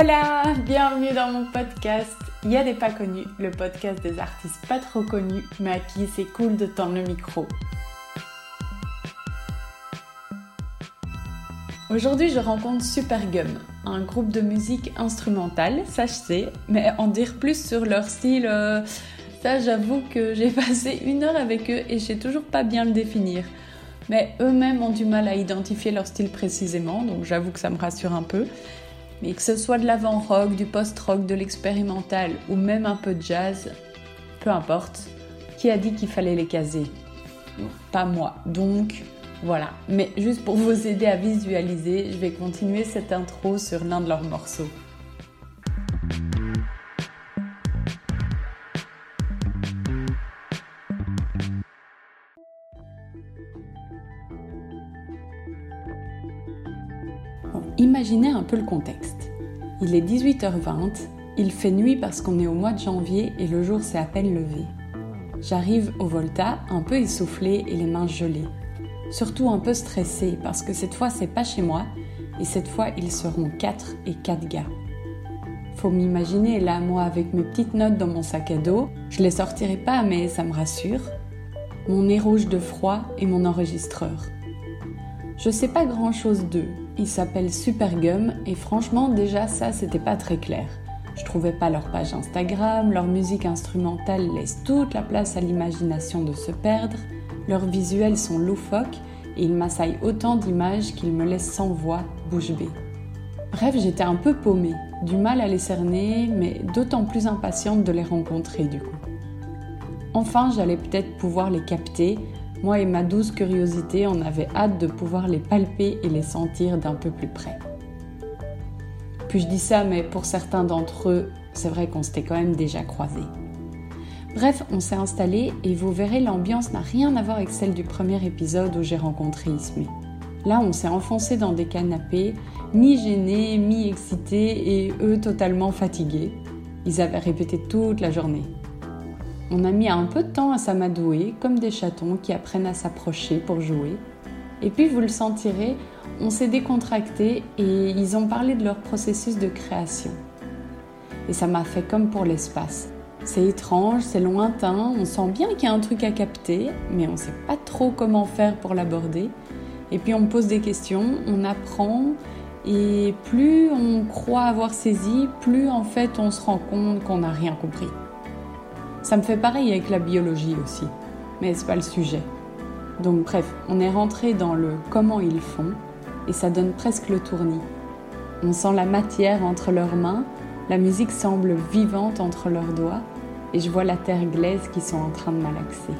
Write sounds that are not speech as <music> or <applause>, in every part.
Hola, bienvenue dans mon podcast. Il y a des pas connus, le podcast des artistes pas trop connus, mais à qui c'est cool de tendre le micro. Aujourd'hui, je rencontre Supergum, un groupe de musique instrumentale, ça je sais, mais en dire plus sur leur style, euh, ça j'avoue que j'ai <laughs> passé une heure avec eux et je sais toujours pas bien le définir. Mais eux-mêmes ont du mal à identifier leur style précisément, donc j'avoue que ça me rassure un peu. Mais que ce soit de l'avant-rock, du post-rock, de l'expérimental ou même un peu de jazz, peu importe, qui a dit qu'il fallait les caser? Pas moi. Donc voilà. Mais juste pour vous aider à visualiser, je vais continuer cette intro sur l'un de leurs morceaux. Imaginez un peu le contexte. Il est 18h20, il fait nuit parce qu'on est au mois de janvier et le jour s'est à peine levé. J'arrive au Volta un peu essoufflée et les mains gelées. Surtout un peu stressée parce que cette fois c'est pas chez moi et cette fois ils seront 4 et 4 gars. Faut m'imaginer là moi avec mes petites notes dans mon sac à dos, je les sortirai pas mais ça me rassure. Mon nez rouge de froid et mon enregistreur. Je sais pas grand chose d'eux, il s'appelle Supergum et franchement déjà ça c'était pas très clair. Je trouvais pas leur page Instagram, leur musique instrumentale laisse toute la place à l'imagination de se perdre, leurs visuels sont loufoques et ils m'assaillent autant d'images qu'ils me laissent sans voix, bouche bée. Bref, j'étais un peu paumée, du mal à les cerner, mais d'autant plus impatiente de les rencontrer du coup. Enfin, j'allais peut-être pouvoir les capter, moi et ma douce curiosité, on avait hâte de pouvoir les palper et les sentir d'un peu plus près. Puis je dis ça, mais pour certains d'entre eux, c'est vrai qu'on s'était quand même déjà croisés. Bref, on s'est installé et vous verrez, l'ambiance n'a rien à voir avec celle du premier épisode où j'ai rencontré Ismé. Là, on s'est enfoncé dans des canapés, mi-gênés, mi-excités et eux totalement fatigués. Ils avaient répété toute la journée. On a mis un peu de temps à s'amadouer, comme des chatons qui apprennent à s'approcher pour jouer. Et puis vous le sentirez, on s'est décontracté et ils ont parlé de leur processus de création. Et ça m'a fait comme pour l'espace. C'est étrange, c'est lointain, on sent bien qu'il y a un truc à capter, mais on ne sait pas trop comment faire pour l'aborder. Et puis on pose des questions, on apprend, et plus on croit avoir saisi, plus en fait on se rend compte qu'on n'a rien compris. Ça me fait pareil avec la biologie aussi, mais c'est pas le sujet. Donc bref, on est rentré dans le comment ils font et ça donne presque le tournis. On sent la matière entre leurs mains, la musique semble vivante entre leurs doigts et je vois la terre glaise qui sont en train de malaxer.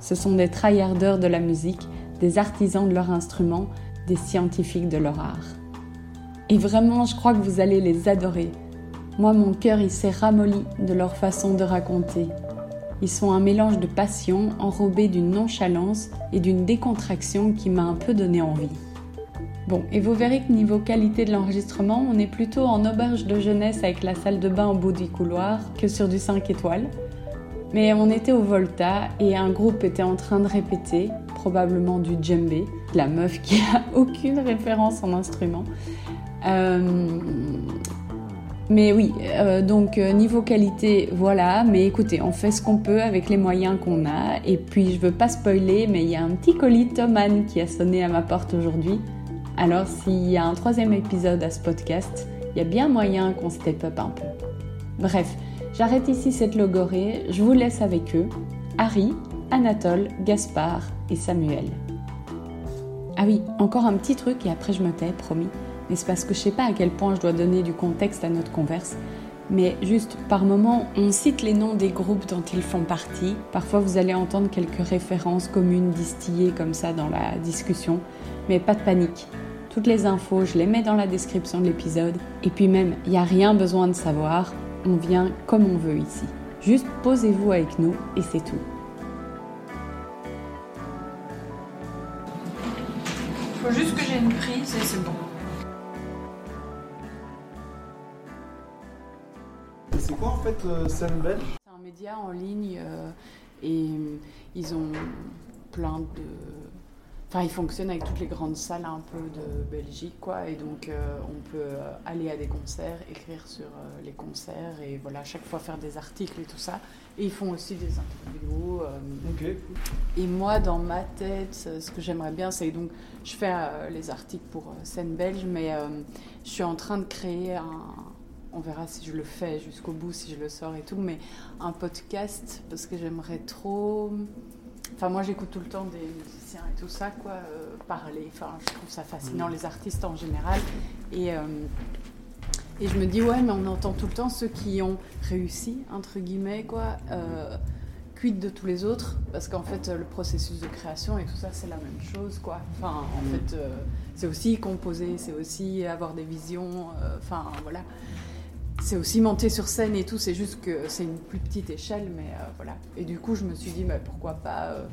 Ce sont des tryharders de la musique, des artisans de leur instrument, des scientifiques de leur art. Et vraiment, je crois que vous allez les adorer moi, mon cœur, il s'est ramolli de leur façon de raconter. Ils sont un mélange de passion enrobé d'une nonchalance et d'une décontraction qui m'a un peu donné envie. Bon, et vous verrez que niveau qualité de l'enregistrement, on est plutôt en auberge de jeunesse avec la salle de bain au bout du couloir que sur du 5 étoiles. Mais on était au Volta et un groupe était en train de répéter, probablement du djembé, la meuf qui a <laughs> aucune référence en instrument. Euh, mais oui, euh, donc euh, niveau qualité, voilà. Mais écoutez, on fait ce qu'on peut avec les moyens qu'on a. Et puis je veux pas spoiler, mais il y a un petit colis Thoman qui a sonné à ma porte aujourd'hui. Alors s'il y a un troisième épisode à ce podcast, il y a bien moyen qu'on step up un peu. Bref, j'arrête ici cette logorée. Je vous laisse avec eux. Harry, Anatole, Gaspard et Samuel. Ah oui, encore un petit truc et après je me tais, promis. C'est parce que je sais pas à quel point je dois donner du contexte à notre converse. Mais juste par moment, on cite les noms des groupes dont ils font partie. Parfois, vous allez entendre quelques références communes distillées comme ça dans la discussion. Mais pas de panique. Toutes les infos, je les mets dans la description de l'épisode. Et puis même, il n'y a rien besoin de savoir. On vient comme on veut ici. Juste posez-vous avec nous et c'est tout. Faut juste que j'ai une prise et c'est bon. C'est quoi en fait euh, scène belge C'est un média en ligne euh, et euh, ils ont plein de. Enfin, ils fonctionnent avec toutes les grandes salles un peu de Belgique, quoi. Et donc, euh, on peut aller à des concerts, écrire sur euh, les concerts et voilà, à chaque fois faire des articles et tout ça. Et ils font aussi des interviews. euh, Ok. et moi, dans ma tête, ce que j'aimerais bien, c'est donc, je fais les articles pour Scène Belge, mais je suis en train de créer un. On verra si je le fais jusqu'au bout, si je le sors et tout, mais un podcast parce que j'aimerais trop. Enfin, moi, j'écoute tout le temps des musiciens et tout ça, quoi, euh, parler. Enfin, je trouve ça fascinant, les artistes en général. Et. euh, et je me dis, ouais, mais on entend tout le temps ceux qui ont réussi, entre guillemets, quoi. Euh, quid de tous les autres Parce qu'en fait, le processus de création et tout ça, c'est la même chose, quoi. Enfin, en fait, euh, c'est aussi composer, c'est aussi avoir des visions, enfin, voilà. C'est aussi monter sur scène et tout, c'est juste que c'est une plus petite échelle, mais euh, voilà. Et du coup, je me suis dit, bah, pourquoi pas euh,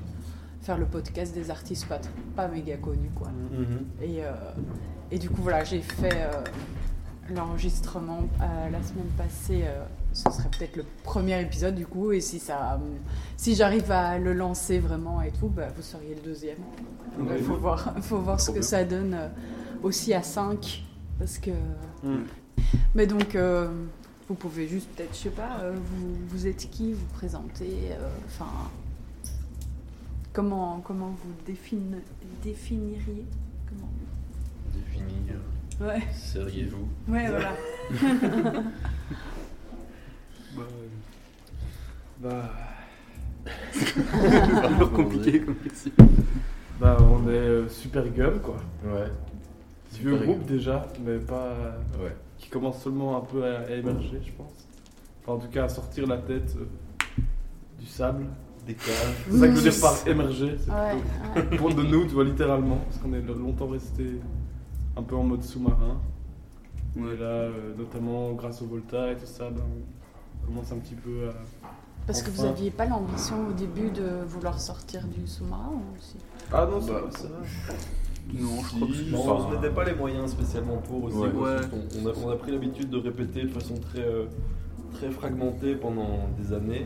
faire le podcast des artistes pas, pas méga connus, quoi. Et, euh, et du coup, voilà, j'ai fait l'enregistrement la semaine passée. ce serait peut-être le premier épisode, du coup. Et si, ça, si j'arrive à le lancer vraiment et tout, bah, vous seriez le deuxième. Il Ouais. faut, voir, faut voir ce que ça donne aussi à 5. Parce que. Mm. Mais donc. euh, vous pouvez juste peut-être, je sais pas, euh, vous, vous êtes qui, vous présentez, euh, enfin, comment, comment vous défini- définiriez comment Définir. Ouais, Seriez-vous ouais, voilà. <laughs> Bah. Bah. <laughs> C'est compliqué comme question. Bah, on est euh, super gueule quoi. Ouais. Vieux Super groupe déjà, mais pas. Ouais. Qui commence seulement un peu à, à émerger, je pense. Enfin, en tout cas, à sortir la tête euh, du sable. Des caves. C'est ça que je veux dire par émerger. c'est Ouais, plutôt-. Pour de nous, tu vois, littéralement. Parce qu'on est longtemps resté un peu en mode sous-marin. Et là, euh, notamment grâce au Volta et tout ça, ben, on commence un petit peu à. Parce que vous Enfin. aviez pas l'ambition au début de vouloir sortir du sous-marin aussi Ah non, ça, Bah, ça va. Non, je crois que Si, c'est- enfin, on se mettait pas les moyens spécialement pour aussi. Ouais. quoi. Ouais. On, on a, on a pris l'habitude de répéter de façon très, euh, très fragmentée pendant des années.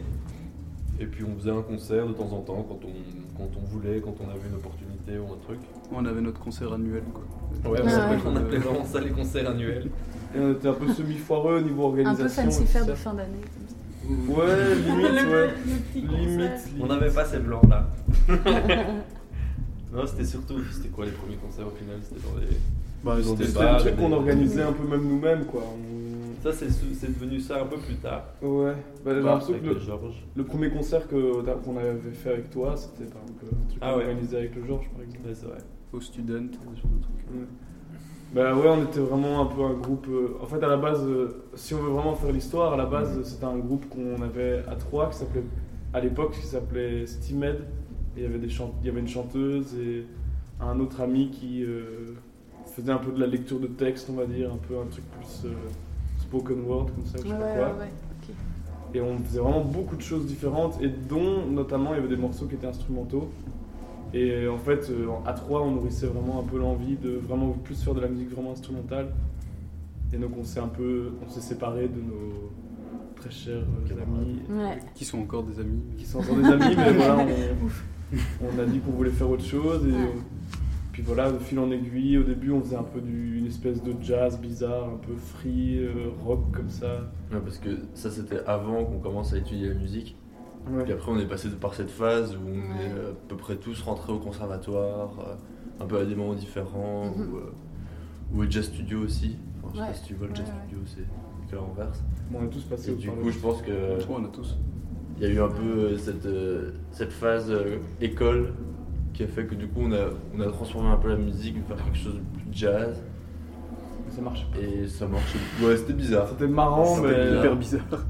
Et puis on faisait un concert de temps en temps quand on, quand on voulait, quand on avait une opportunité ou un truc. On avait notre concert annuel quoi. Ouais, on, Ah appelait, on appelait vraiment ça les concerts annuels. Et on était un peu semi-foireux au niveau Un organisation. peu fancy et tout faire ça. de fin d'année. Ouais, limite, ouais. Limite, On n'avait pas ces blancs là. Non, c'était surtout. C'était quoi les premiers concerts au final? C'était dans les. Bah, Dans des c'était des- qu'on organisait un peu même nous-mêmes, quoi. On- Ça, c'est c'est devenu ça un peu plus tard. Ouais, bah, j'ai l'impression avec que le, premier concert que- qu'on avait fait avec toi, c'était un truc Ah ouais. organisé avec le Georges, par exemple. Ouais, c'est vrai. Au student, ce genre de trucs. Ouais. Bah ouais, on était vraiment un peu un groupe. euh, en fait, à la base, euh, si on veut vraiment faire l'histoire, à la base, c'était un groupe qu'on avait à trois qui s'appelait, à l'époque, qui s'appelait Steamed. Et il y avait des il y avait une chanteuse et un autre ami qui euh, faisait un peu de la lecture de texte, on va dire, un peu un truc plus euh, spoken word comme ça, ou je Ouais, sais pas quoi. ouais. Et on faisait vraiment beaucoup de choses différentes, et dont notamment il y avait des morceaux qui étaient instrumentaux. Et en fait, euh, à trois, on nourrissait vraiment un peu l'envie de vraiment plus faire de la musique vraiment instrumentale. Et donc on s'est un peu, on s'est séparés de nos très chers euh, amis, Ouais. Qui sont encore des amis. qui sont encore des amis, mais <laughs> voilà, on, <laughs> on a dit qu'on voulait faire autre chose. Et Ouais. puis voilà, de fil en aiguille, au début on faisait un peu du, une espèce de jazz bizarre, un peu free, euh, rock comme ça. Ouais, parce que ça, c'était avant qu'on commence à étudier la musique. Ouais. Puis après, on est passé par cette phase où on Ouais. est euh, à peu près tous rentrés au conservatoire, euh, un peu à des moments différents, Mhm. ou, euh, ou au jazz studio aussi. Enfin, je sais pas si tu vois le Ouais, jazz ouais. studio, c'est que l'envers. Bon, on est tous passés Et au du coup, je pense que Je crois qu'on a tous. Il y a eu un peu euh, cette, euh, cette phase euh, école qui a fait que du coup on a, on a transformé un peu la musique vers quelque chose de plus jazz Ça marche. et ça marchait. Ouais, c'était bizarre. C'était marrant, mais. bizarre. Hyper bizarre.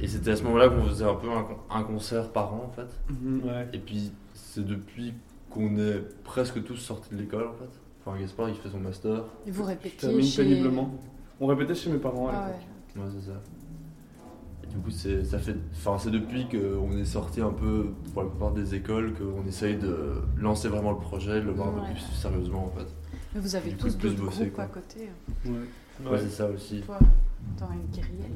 Et c'était à ce moment-là qu'on faisait un peu un, con- un concert par an en fait. Mhm. Ouais. Et puis c'est depuis qu'on est presque tous sortis de l'école en fait. Enfin Gaspard il fait son master. Et vous termine chez... péniblement. On répétait chez mes parents à Ah l'époque. ouais. Ouais c'est ça. Du coup c'est ça fait. Enfin c'est depuis qu'on est sorti un peu pour la plupart des écoles qu'on essaye de lancer vraiment le projet, de le voir un Ouais. peu plus sérieusement en fait. Mais vous avez tous plus d'autres groupes quoi. à côté. Ouais. Ouais, c'est ça aussi. Toi, t'aurais une kyrielle.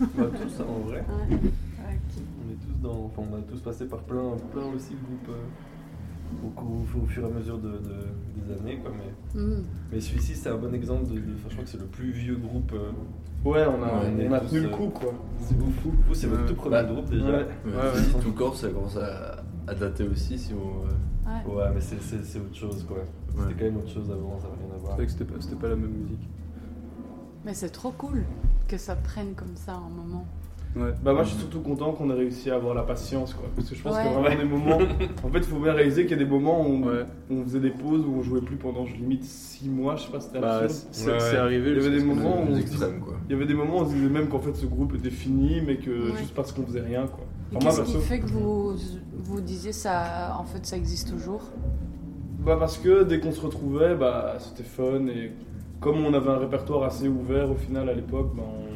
Bah, tous en vrai. Ouais. Ouais. On est tous dans, enfin, on a tous passé par plein, plein aussi de groupes euh, au, fur et à mesure de, de- des années, quoi. Mais, Mhm. mais celui-ci, c'est un bon exemple de, je crois que c'est le plus vieux groupe. euh, Ouais, on a, on a tenu le euh, coup, quoi. c'est ouf. Vous, c'est votre Ouais. tout premier Bah, groupe déjà. ouais. Tout corps ça commence à, à dater aussi si on. euh, Ouais. Ouais, mais c'est, c'est, c'est autre chose, quoi. C'était Ouais. quand même autre chose avant, ça n'a rien à C'est voir. vrai que c'était pas, c'était pas la même musique. Mais c'est trop cool que ça prenne comme ça un moment. Ouais. Bah moi je suis surtout content qu'on ait réussi à avoir la patience quoi. Parce que je pense Ouais. qu'il y a vraiment des moments. <laughs> En fait il faut bien réaliser qu'il y a des moments où on, Ouais. où on faisait des pauses où on jouait plus pendant je limite 6 mois, je sais pas c'était Bah, absurde. c'est Ouais, c'est ouais. arrivé. Il y avait des moments où- quoi. Il y avait des moments où on se disait même qu'en fait ce groupe était fini mais que Ouais. juste parce qu'on faisait rien quoi. Enfin, qu'est-ce qui perso, fait que vous vous disiez ça, en fait, ça existe toujours? Bah parce que dès qu'on se retrouvait bah c'était fun et comme on avait un répertoire assez ouvert au final à l'époque bah, on...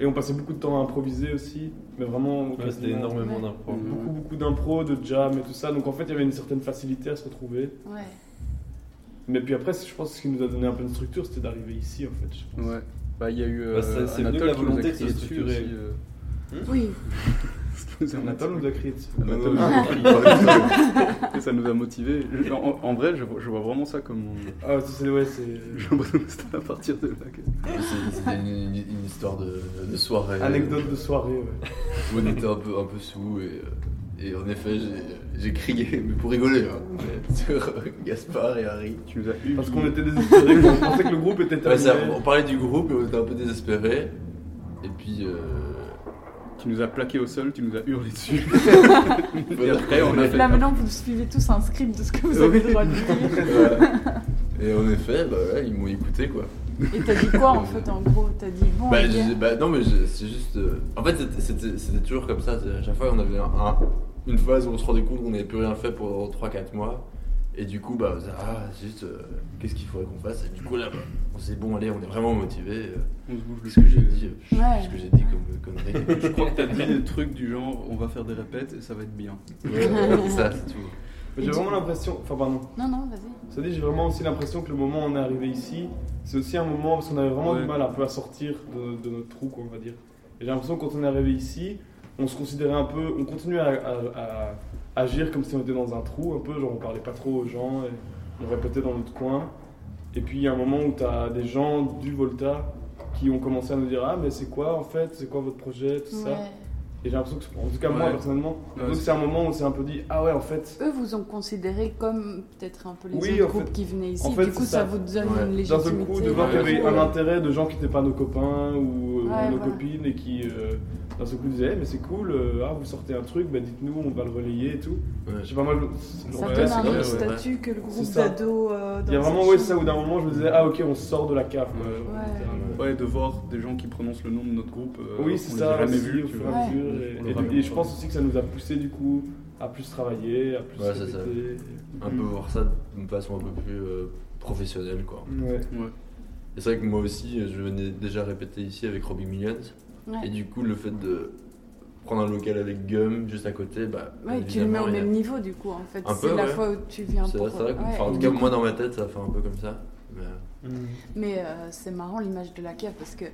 et on passait beaucoup de temps à improviser aussi mais vraiment Ouais, c'était énormément Ouais. d'impro. beaucoup beaucoup d'impro, de jam et tout ça donc en fait il y avait une certaine facilité à se retrouver. Ouais. Mais puis après, je pense que ce qui nous a donné un peu de structure, c'était d'arriver ici, en fait. je pense. Ouais. Bah, il y a eu Bah, c'est- euh, venu de la volonté de se structurer. aussi, euh, Oui. <laughs> Anatole nous a. Anatole Ouais, nous a crié ouais. Et ça nous a motivés. En, en vrai, je, vois- je vois vraiment ça comme. Ah, ouais, c'est ouais, c'est. À partir de là C'était une, une- une histoire de, de soirée. Anecdote de soirée, ouais. Où on était un peu, un peu sous et, euh, et en effet j'ai- crié, mais pour rigoler, hein, <laughs> sur euh, Gaspard et Harry. Tu nous as eu. Parce qu'on était désespérés, on pensait que le groupe était Ouais, terminé. ça, on parlait du groupe et on était un peu désespérés. Et puis. Euh, Tu nous as plaqué au sol, tu nous as hurlé dessus. <laughs> dire après, on a fait- Là maintenant, vous suivez tous un script de ce que vous avez le droit de dire. Ouais. Et en effet, bah, là, ils m'ont écouté quoi. Et t'as dit quoi en fait en gros? T'as dit bon. Bah, les bah, non, mais je- c'est juste. euh, En fait, c'était- toujours comme ça. À chaque fois, on avait un, un- une phase où on se rendait compte qu'on n'avait plus rien fait pour 3-4 mois. Et du coup, bah, on disait, ah, juste, euh, qu'est-ce qu'il faudrait qu'on fasse Et du coup, là, bah, on s'est dit, bon, allez, on est vraiment motivés. On se bouge le Qu'est-ce que j'ai dit euh, Ouais. Qu'est-ce que j'ai dit comme connerie Je crois que t'as dit des trucs du genre on va faire des répètes et ça va être bien. Ouais, ça, c'est tout. J'ai vraiment l'impression. Enfin, pardon. Non, non, vas-y. Ça dit, j'ai vraiment aussi l'impression que le moment où on est arrivé ici, c'est aussi un moment parce qu'on avait vraiment Ouais. du mal un peu à sortir de, de notre trou, quoi, on va dire. Et j'ai l'impression que quand on est arrivé ici, on se considérait un peu. On continuait à, à- à agir comme si on était dans un trou, un peu, genre on parlait pas trop aux gens, et on répétait dans notre coin. Et puis il y a un moment où tu as des gens du Volta qui ont commencé à nous dire Ah, mais c'est quoi en fait? C'est quoi votre projet Tout ça. Et j'ai l'impression que, en tout cas, moi personnellement, Ouais, c'est un moment où on s'est un peu dit Ah ouais, en fait. Eux vous ont considéré comme peut-être un peu les Oui, autres groupes fait- qui venaient ici. en fait, du coup, ça. ça. vous donne Ouais. une D'un légitimité. seul coup, de voir qu'il y avait un intérêt de gens qui n'étaient pas nos copains ou euh, nos voilà. copines et qui, euh, d'un seul coup, disaient Eh, mais c'est cool, euh, ah, vous sortez un truc, bah, dites-nous, on va le relayer et tout. Ouais. Je sais pas, moi, je- Ça donne c'est un autre ouais. statut que le groupe d'ados. euh, Il y a vraiment, ouais, ça, où d'un moment, je me disais Ah, ok, on sort de la cave. Ouais. Ouais, de voir des gens qui prononcent le nom de notre groupe. euh, Oui, c'est ça, jamais au tu vois. Et, le et- je pas. pense aussi que ça nous a poussé, du coup, à plus travailler, à plus Ouais, c'est ça. Un peu voir ça d'une façon un peu plus euh, professionnelle, quoi. Ouais. Ouais. Et c'est vrai que moi aussi, je venais déjà répéter ici avec Robbie Millions. Ouais. Et du coup, le fait de prendre un local avec Gum juste à côté, bah. Ouais, tu le mets au a- même niveau du coup en fait. Un C'est peu, la ouais. fois où tu viens C'est pour. vrai, c'est vrai que, ouais, enfin, en tout cas, moi dans ma tête, ça fait un peu comme ça. Mais, Mais euh, c'est marrant l'image de la cave parce que,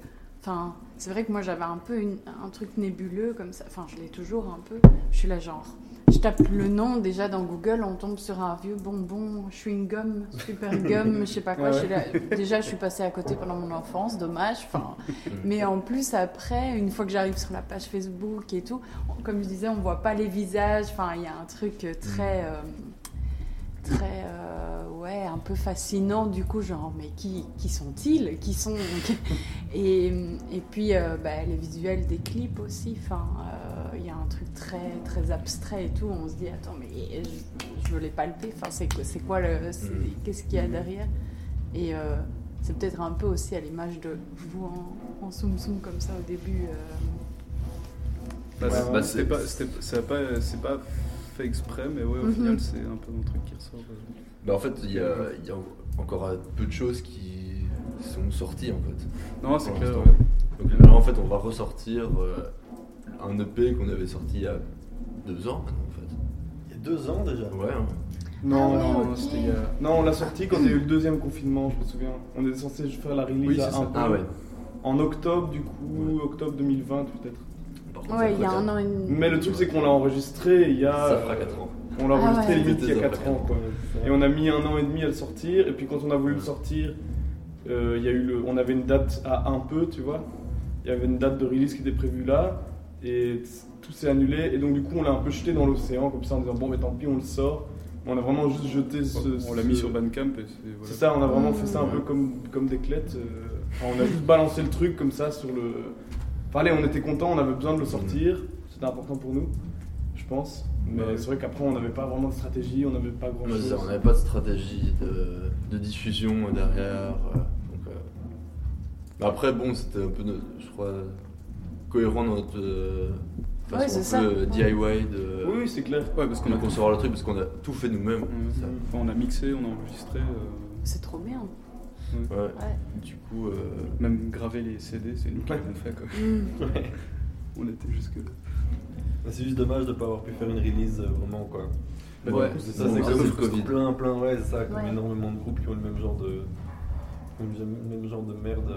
enfin, c'est vrai que moi j'avais un peu une- un truc nébuleux comme ça. Enfin, je l'ai toujours un peu. Je suis là genre, je tape le nom déjà dans Google, on tombe sur un vieux bonbon, chewing gum, super <laughs> gum, je sais pas quoi. Ouais, je suis là- déjà, je suis passée à côté pendant mon enfance, dommage. Enfin, mais en plus après, une fois que j'arrive sur la page Facebook et tout, comme je disais, on voit pas les visages. Enfin, il y a un truc très euh, très euh, ouais un peu fascinant du coup genre mais qui, qui sont-ils? Qui sont? <laughs> Et, et puis euh, bah, les visuels des clips aussi enfin euh, il y a un truc très, très abstrait et tout. On se dit, attends, mais je, je veux les palper. Enfin, c'est quoi, c'est quoi le, Mm. qu'est-ce qu'il y a derrière? Et euh, c'est peut-être un peu aussi à l'image de vous en, en soum soum comme ça au début. euh, Bah, Ouais, pas, c'est pas fait exprès, mais ouais, au Mhm. final, c'est un peu un truc qui ressort. euh. Bah, en fait, il y a, il y a encore peu de choses qui sont sorties en fait. Non, c'est clair. ouais. Donc là, en fait, on va ressortir euh, un EP qu'on avait sorti il y a deux ans maintenant, en fait. Il y a deux ans déjà? Ouais, hein. Non, Ah ouais, non, c'était non, on l'a sorti quand il y a eu le deuxième confinement, je me souviens. On était censé faire la release Oui, à un peu Ah ouais. en octobre, du coup, octobre 2020 peut-être. Ouais, il y a un an et demi. Mais le truc, c'est qu'on l'a enregistré il y a. Ça fera 4 ans. On l'a Ah enregistré ouais. limite il y a C'était 4 ça, ans, quoi. Et on a mis un an et demi à le sortir, et puis quand on a voulu le sortir, euh, il y a eu le, on avait une date à un peu, tu vois. Il y avait une date de release qui était prévue là, et tout s'est annulé, et donc du coup on l'a un peu jeté dans l'océan, comme ça en disant bon, mais tant pis, on le sort. Mais on a vraiment juste jeté ce. On l'a ce- mis sur Bandcamp et c'est. voilà. C'est ça, on a vraiment fait ça un peu comme, comme des clettes. euh, enfin, on a juste balancé le truc comme ça sur le. Enfin, allez, on était content, on avait besoin de le sortir, c'était important pour nous, je pense. Mais Ouais. c'est vrai qu'après, on n'avait pas vraiment de stratégie, on n'avait pas grand chose. on n'avait pas de stratégie de, de diffusion derrière. euh, donc, euh, après, bon, c'était un peu, je crois, cohérent dans notre euh, Ouais, c'est ça. DIY de, Oui, oui, c'est clair. Ouais, parce qu'on a concevoir le truc parce qu'on a tout fait nous-mêmes. Ouais. ça. Enfin, on a mixé, on a enregistré, euh, C'est trop bien. Ouais. Ouais. Du coup, euh, même gravé les CD, c'est nous qui l'avons fait. Quoi. <laughs> On était jusque là. C'est juste dommage de ne pas avoir pu faire une release euh, vraiment quoi. bah, Ouais, coup, C'est ça, c'est comme le Covid. plein, plein, ouais, c'est ça, comme Ouais. énormément de groupes qui ont le même genre de. Le même genre de merde.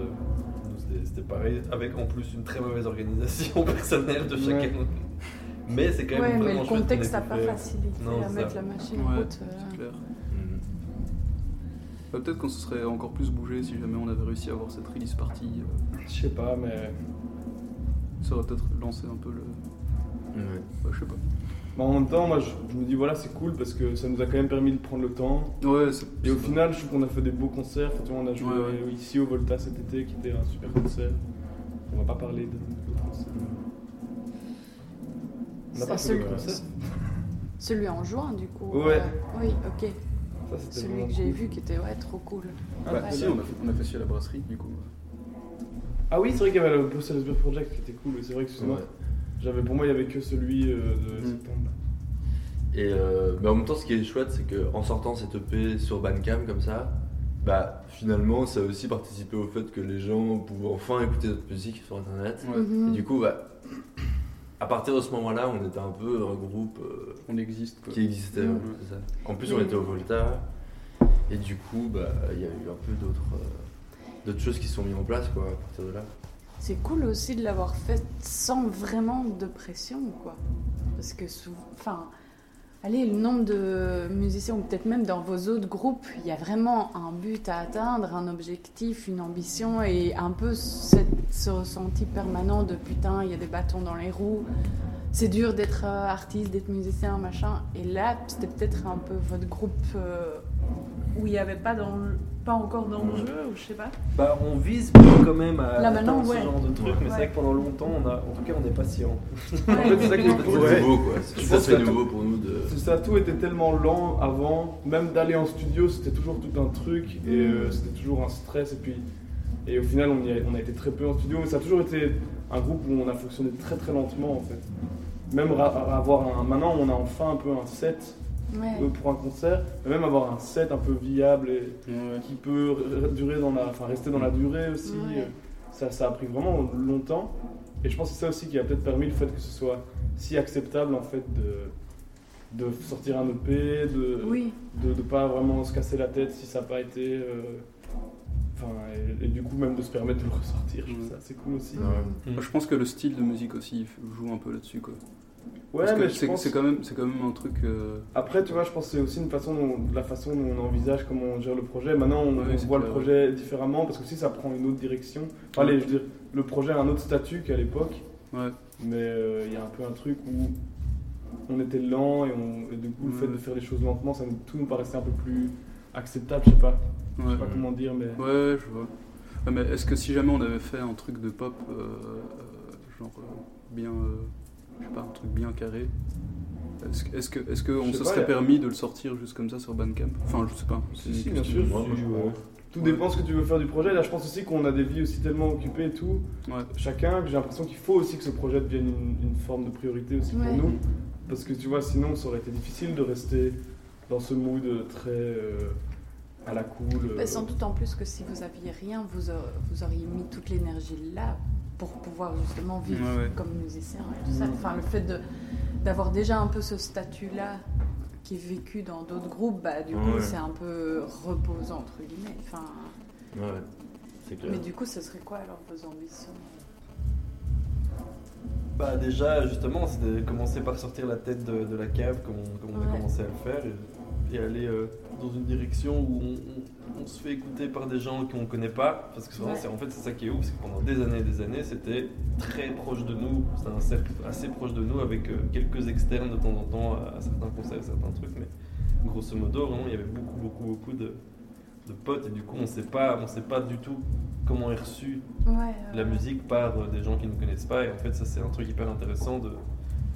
Nous, c'était- pareil, avec en plus une très mauvaise organisation <laughs> personnelle de chacun. Ouais. Mais c'est quand même Ouais, mais le contexte n'a pas facilité Non, à mettre la machine en Ouais, route. euh. Bah, Peut-être qu'on se serait encore plus bougé si jamais on avait réussi à avoir cette release party. euh, Je sais pas, mais. ça aurait peut-être lancé un peu le. Ouais. Ouais, je sais pas. mais en même temps, moi, je, je me dis, voilà, c'est cool parce que ça nous a quand même permis de prendre le temps. Ouais, c'est. Et au c'est- final, je trouve qu'on a fait des beaux concerts. Enfin, tu vois, on a joué Ouais, ouais. ici au Volta cet été, qui était un super concert. On va pas parler de. On n'a C'est pas fait celui- de concert. <laughs> Celui en juin, du coup. Ouais. euh, Oui, ok. Ça, c'était Celui que j'ai cool. vu qui était ouais, trop cool. Ah, Bah, Ouais. si, on a, fait, on a fait la brasserie, du coup. Ah oui, c'est vrai qu'il y avait le Brussels Beer Project qui était cool. C'est vrai que Ouais. j'avais pour moi il y avait que celui euh, de Mm. septembre. Et euh, mais en même temps, ce qui est chouette, c'est qu'en sortant cette EP sur Bandcamp comme ça, bah finalement, ça a aussi participé au fait que les gens pouvaient enfin écouter notre musique sur Internet. Ouais. Et du coup, bah, à partir de ce moment-là, on était un peu un groupe euh, On existe, quoi. qui existait. Ça. En plus, on était au Volta. Et du coup, bah, il y a eu un peu d'autres euh, d'autres choses qui se sont mises en place quoi, à partir de là. C'est cool aussi de l'avoir fait sans vraiment de pression, quoi. Parce que, sou- enfin, allez, le nombre de musiciens, ou peut-être même dans vos autres groupes, il y a vraiment un but à atteindre, un objectif, une ambition, et un peu cette- ce ressenti permanent de putain, il y a des bâtons dans les roues. C'est dur d'être euh, artiste, d'être musicien, machin. Et là, c'était peut-être un peu votre groupe euh, où il n'y avait pas, d'en- pas encore d'enjeu, ou je sais pas. Bah, on vise quand même à Là, atteindre ouais. ce genre de truc, mais Ouais. c'est vrai que pendant longtemps, on a, en tout cas, on est patient. En fait, <laughs> c'est ça qui est C'est cool. ouais. nouveau quoi, c'est Je tout à pense fait que- nouveau pour nous de. C'est ça, tout était tellement lent avant, même d'aller en studio, c'était toujours tout un truc et euh, c'était toujours un stress. Et puis, et au final, on, y a, on a été très peu en studio, mais ça a toujours été un groupe où on a fonctionné très très lentement en fait. Même avoir un, maintenant, on a enfin un peu un set Ouais. euh, pour un concert, mais même avoir un set un peu viable et Ouais. qui peut durer dans la, enfin rester dans la durée aussi. Ouais. euh, Ça, ça a pris vraiment longtemps. Et je pense que c'est ça aussi qui a peut-être permis le fait que ce soit si acceptable en fait de, de sortir un EP, de Oui. de ne pas vraiment se casser la tête si ça n'a pas été. euh, Enfin, et, et du coup même de se permettre de le ressortir, je trouve ça c'est cool aussi. Ouais. Moi, je pense que le style de musique aussi joue un peu là-dessus, quoi. Ouais, Parce que mais je c'est pense. c'est quand même, c'est quand même un truc. euh, Après, tu vois, je pense que c'est aussi une façon dont, la façon dont on envisage comment on gère le projet. Maintenant, on, Ouais, on c'est voit le projet différemment parce que si ça prend une autre direction. Enfin, allez, je veux dire, le projet a un autre statut qu'à l'époque, Ouais. mais euh, il y a un peu un truc où on était lent et, on, et du coup, le fait de faire les choses lentement, ça nous, tout nous paraissait un peu plus acceptable. Je sais pas, je Ouais. sais pas comment dire, mais. Ouais, ouais, je vois. Ouais, mais est-ce que si jamais on avait fait un truc de pop, euh, euh, genre euh, bien, euh, je sais pas, un truc bien carré. Est-ce que- est-ce que, est-ce que on Je se pas, serait permis de le sortir juste comme ça sur Bandcamp? Enfin, je sais pas. c'est Si, bien sûr. Moi, je tu- crois. Tout dépend ce que tu veux faire du projet. Là, je pense aussi qu'on a des vies aussi tellement occupées et tout. Ouais. Chacun, que j'ai l'impression qu'il faut aussi que ce projet devienne une, une forme de priorité aussi Ouais. pour nous. Parce que tu vois, sinon, ça aurait été difficile de rester dans ce mood très euh, à la cool. euh. Sans doute en plus que si vous aviez rien, vous, vous auriez mis toute l'énergie là pour pouvoir justement vivre Ouais, ouais. comme musicien et tout ça. Enfin, le fait de d'avoir déjà un peu ce statut-là qui est vécu dans d'autres groupes, bah, du coup, Ouais. c'est un peu reposant, entre guillemets. Enfin, Ouais, ouais. c'est clair. mais du coup, ce serait quoi alors vos ambitions? Bah déjà, justement, c'est de commencer par sortir la tête de, de la cave comme on, comme on a commencé à le faire et, et aller euh, dans une direction où on, on- on se fait écouter par des gens qu'on ne connaît pas. Parce que souvent, Ouais. c'est, en fait, c'est ça qui est ouf, c'est que pendant des années et des années, c'était très proche de nous. C'était un cercle assez proche de nous avec euh, quelques externes de temps en temps à, à certains concerts, certains trucs. Mais grosso modo, vraiment, il y avait beaucoup, beaucoup, beaucoup de, de potes et du coup, on ne sait pas, du tout comment est reçu Ouais, la musique par euh, des gens qui ne connaissent pas. Et en fait, ça, c'est un truc hyper intéressant de.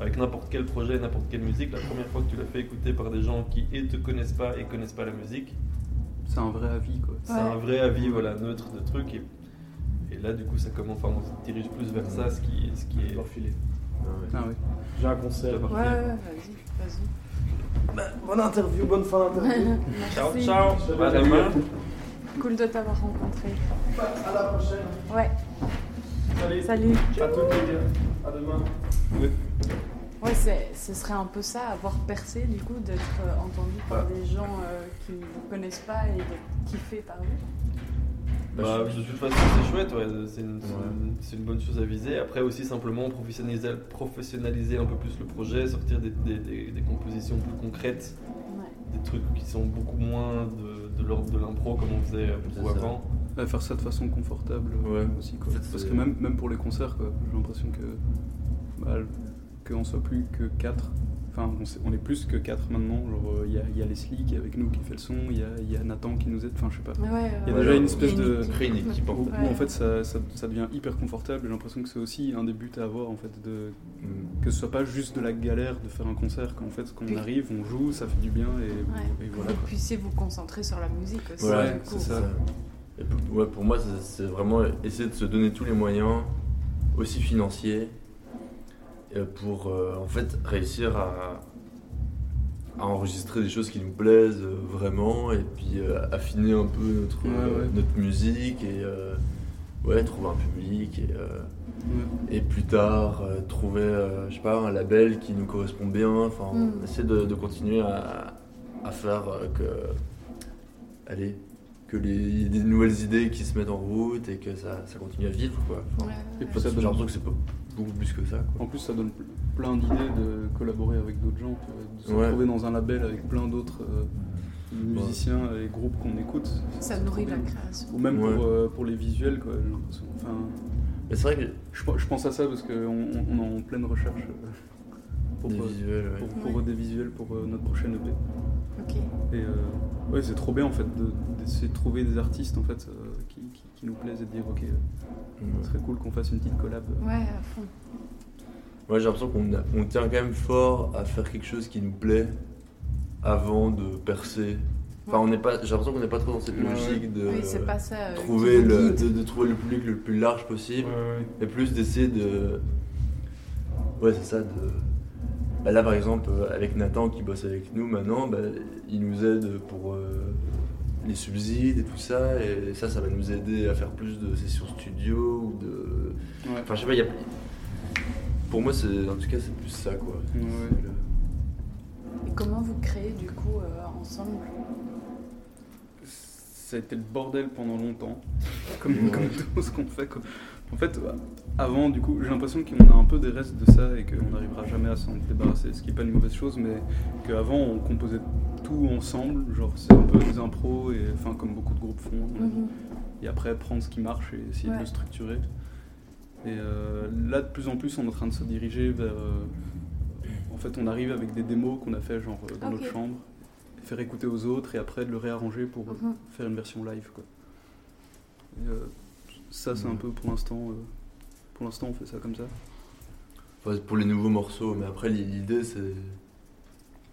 Avec n'importe quel projet, n'importe quelle musique, la première fois que tu l'as fait écouter par des gens qui et te connaissent pas et connaissent pas la musique, C'est un vrai avis, quoi. c'est Ouais. un vrai avis voilà, neutre de truc. Et, et là, du coup, ça commence, enfin, on se dirige plus vers ça, ce qui, ce qui Je est. Ouais, ouais. Ah ouais. J'ai un concert. Là-bas. Ouais, ouais, vas-y, vas-y. Bah, bonne interview, bonne fin d'interview. <laughs> Ciao, Merci. ciao À demain Cool de t'avoir rencontré. à la prochaine. Ouais, Salut. salut. À tous les gars. À demain. Ouais, c'est- ce serait un peu ça, avoir percé, du coup, d'être euh, entendu par des gens euh, qui ne vous connaissent pas et d'être kiffé par vous. Bah, de toute façon, c'est chouette, ouais. c'est une, c'est une- c'est une bonne chose à viser. Après aussi, simplement professionnaliser, professionnaliser un peu plus le projet, sortir des, des- des- des compositions plus concrètes, Ouais. des trucs qui sont beaucoup moins de, de l'ordre de l'impro comme on faisait beaucoup ça. Ouais, faire ça de façon confortable euh, Ouais. aussi, quoi. Parce que même, même pour les concerts, quoi, j'ai l'impression que. Bah, qu'on soit plus que 4. Enfin, on, est plus que 4 maintenant. Genre, euh, il y, a, il y a Leslie qui est avec nous, qui fait le son, il y a, il y a Nathan qui nous aide. Enfin, je sais pas. Ouais, Il y a ouais. déjà une Il espèce de-. Créer une équipe en Où, fait. où, en fait ça, ça, ça devient hyper confortable. J'ai l'impression que c'est aussi un des buts à avoir en fait, de, Mm. que ce soit pas juste de la galère de faire un concert, qu'en fait quand on arrive, on joue, ça fait du bien et, Ouais, et voilà. vous puissiez vous concentrer sur la musique aussi. Ouais, c'est ça. Et pour, ouais, pour moi, c'est- vraiment essayer de se donner tous les moyens, aussi financiers, euh, pour euh, en fait réussir à, à enregistrer des choses qui nous plaisent euh, vraiment et puis euh, affiner un peu notre, Ouais, euh, ouais. notre musique et euh, ouais, trouver un public et, euh, Ouais. et plus tard euh, trouver euh, je sais pas, un label qui nous correspond bien. Enfin, Mm. essayer de, de continuer à, à faire euh, que. Allez, que les, il y ait des nouvelles idées qui se mettent en route et que ça, ça continue à vivre quoi. Enfin, Ouais, ouais. j'ai l'impression que c'est pas beaucoup plus que ça quoi. En plus, ça donne ple- plein d'idées de collaborer avec d'autres gens, de se Ouais. retrouver dans un label avec plein d'autres euh, musiciens et groupes qu'on écoute. Ça nourrit la création. Ou même Ouais. pour, euh, pour les visuels, quoi. j'ai l'impression. Enfin, Mais c'est vrai que je, pe- je pense à ça parce qu'on on, on est en pleine recherche euh, pour, des euh, visuels, ouais. pour, pour Ouais. des visuels pour euh, notre prochaine EP. Ok. Et euh, ouais, c'est trop bien en fait de- d'essayer de, trouver des artistes en fait euh, qui, qui- qui nous plaisent et de dire ok, euh, ce serait cool qu'on fasse une petite collab. Ouais, à fond. Moi j'ai l'impression qu'on on tient quand même fort à faire quelque chose qui nous plaît avant de percer. Enfin, on n'est pas, j'ai l'impression qu'on n'est pas trop dans cette logique de oui, c'est pas ça. euh, trouver le, de trouver le public le plus large possible. Et plus d'essayer de. Ouais, c'est ça. De... Bah là, par exemple, euh, avec Nathan qui bosse avec nous maintenant, bah, il nous aide pour euh, les subsides et tout ça. Et ça, ça va nous aider à faire plus de sessions studio ou de. Ouais. Enfin, je sais pas, il y a. Pour moi, c'est en tout cas, c'est plus ça quoi. Ouais. Le- Et comment vous créez du coup euh, ensemble? Ça a été le bordel pendant longtemps, <laughs> comme, Ouais. comme tout ce qu'on fait. quoi. En fait, bah, avant, du coup, j'ai l'impression qu'on a un peu des restes de ça et qu'on n'arrivera jamais à s'en débarrasser, ce qui n'est pas une mauvaise chose, mais qu'avant, on composait tout ensemble, genre c'est un peu des impros, et, enfin comme beaucoup de groupes font, avis. Mhm. et après prendre ce qui marche et essayer de le structurer. Et euh, là, de plus en plus, on est en train de se diriger vers. euh, en fait, on arrive avec des démos qu'on a fait genre euh, dans notre chambre, faire écouter aux autres et après de le réarranger pour Mhm. faire une version live. Quoi. Et, euh, ça, c'est un Mhm. peu pour l'instant. Pour l'instant, on fait ça comme ça. Enfin, pour les nouveaux morceaux, mais après l'idée c'est.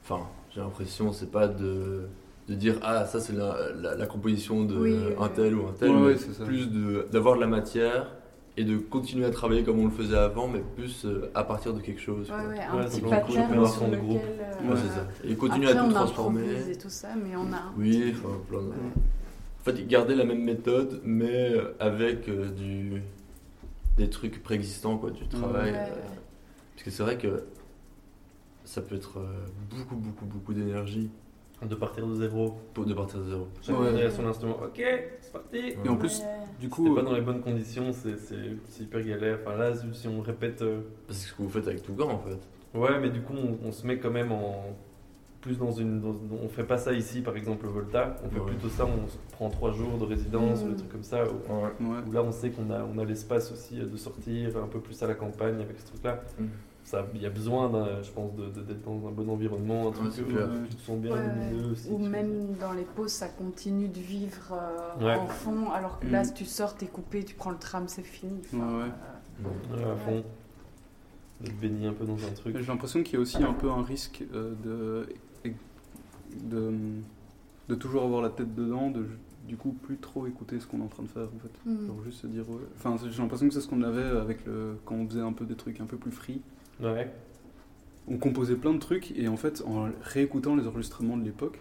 Enfin, j'ai l'impression c'est pas de, de dire ah ça c'est la, la- la composition de Oui, tel ou un tel, Ouais, mais ouais, c'est ça. plus de- d'avoir de la matière et de continuer à travailler comme on le faisait avant, mais plus euh, à partir de quelque chose. Ouais, quoi. ouais, un Ouais, petit pattern sur de lequel. groupe. euh, Ouais, c'est ça. Et continuer après, à tout on transformer. et tout ça, mais on a un Oui, enfin, plein de- Ouais. En fait, garder la même méthode, mais avec euh, du... des trucs préexistants, quoi, du travail. Ouais. euh, Parce que c'est vrai que ça peut être euh, beaucoup, beaucoup, beaucoup d'énergie De partir de zéro. pour de partir de zéro. Chacun Ouais. son instrument. Ok, c'est parti. Et en plus, Ouais. du Si coup, t'es pas dans les bonnes conditions, c'est hyper galère. Enfin là, si on répète. euh, C'est ce que vous faites avec Tougan, en fait. Ouais, mais du coup, on, on se met quand même en. Plus dans une. dans- on fait pas ça ici, par exemple, au Volta. On fait Ouais. plutôt ça, on se prend trois jours de résidence Mm. ou des trucs comme ça. Où, Ouais. ouais. où là, on sait qu'on a, on a l'espace aussi euh, de sortir un peu plus à la campagne avec ce truc-là. Mm. Ça, Il y a besoin, je pense, de- de- d'être dans un bon environnement, un truc c'est où tu te sens bien Ouais, lumineux aussi. Ou même dans les pauses, ça continue de vivre euh, Ouais. en fond, alors que là, Mm. si tu sors, t'es coupé, tu prends le tram, c'est fini. Enfin, Ouais, ouais. euh, Ouais, à fond. D'être baigné un peu dans un truc. J'ai l'impression qu'il y a aussi un peu un risque euh, de, de, de toujours avoir la tête dedans, de du coup plus trop écouter ce qu'on est en train de faire en fait. Mm. Genre juste se dire ouais. Enfin j'ai l'impression que c'est ce qu'on avait avec le quand on faisait un peu des trucs un peu plus free. Ouais. On composait plein de trucs et en fait en réécoutant les enregistrements de l'époque,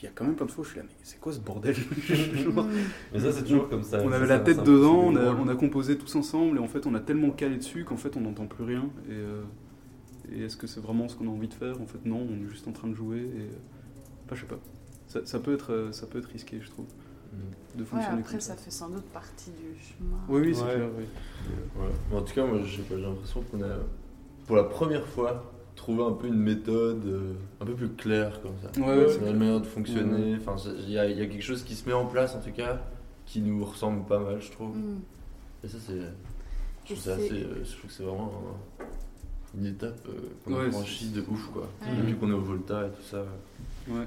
il y a quand même plein de fois où je suis là mais c'est quoi ce bordel? <laughs> <laughs> Mm. Mais ça, c'est toujours comme ça. On avait ça, la tête dedans, on a, drôle. on a composé tous ensemble et en fait on a tellement calé dessus qu'en fait on n'entend plus rien. Et, euh, et est-ce que c'est vraiment ce qu'on a envie de faire? En fait non, on est juste en train de jouer et euh, enfin, je sais pas. Ça, ça peut être, euh, ça peut être risqué je trouve de Ouais, fonctionner après, comme ça ça. fait sans doute partie du chemin. Oui oui c'est Ouais. clair. Oui. Voilà. Mais en tout cas, moi, je sais pas, j'ai l'impression qu'on a, pour la première fois, trouvé un peu une méthode euh, un peu plus claire comme ça. Ouais, ouais, c'est une manière de fonctionner. Enfin, il y, a il y a quelque chose qui se met en place, en tout cas, qui nous ressemble pas mal, je trouve. Mm. Et ça, c'est. Je trouve, assez, euh, je trouve que c'est vraiment un- une étape euh, qu'on Ouais, a franchie de ouf, quoi. Ouais. Depuis qu'on est au Volta et tout ça. Ouais.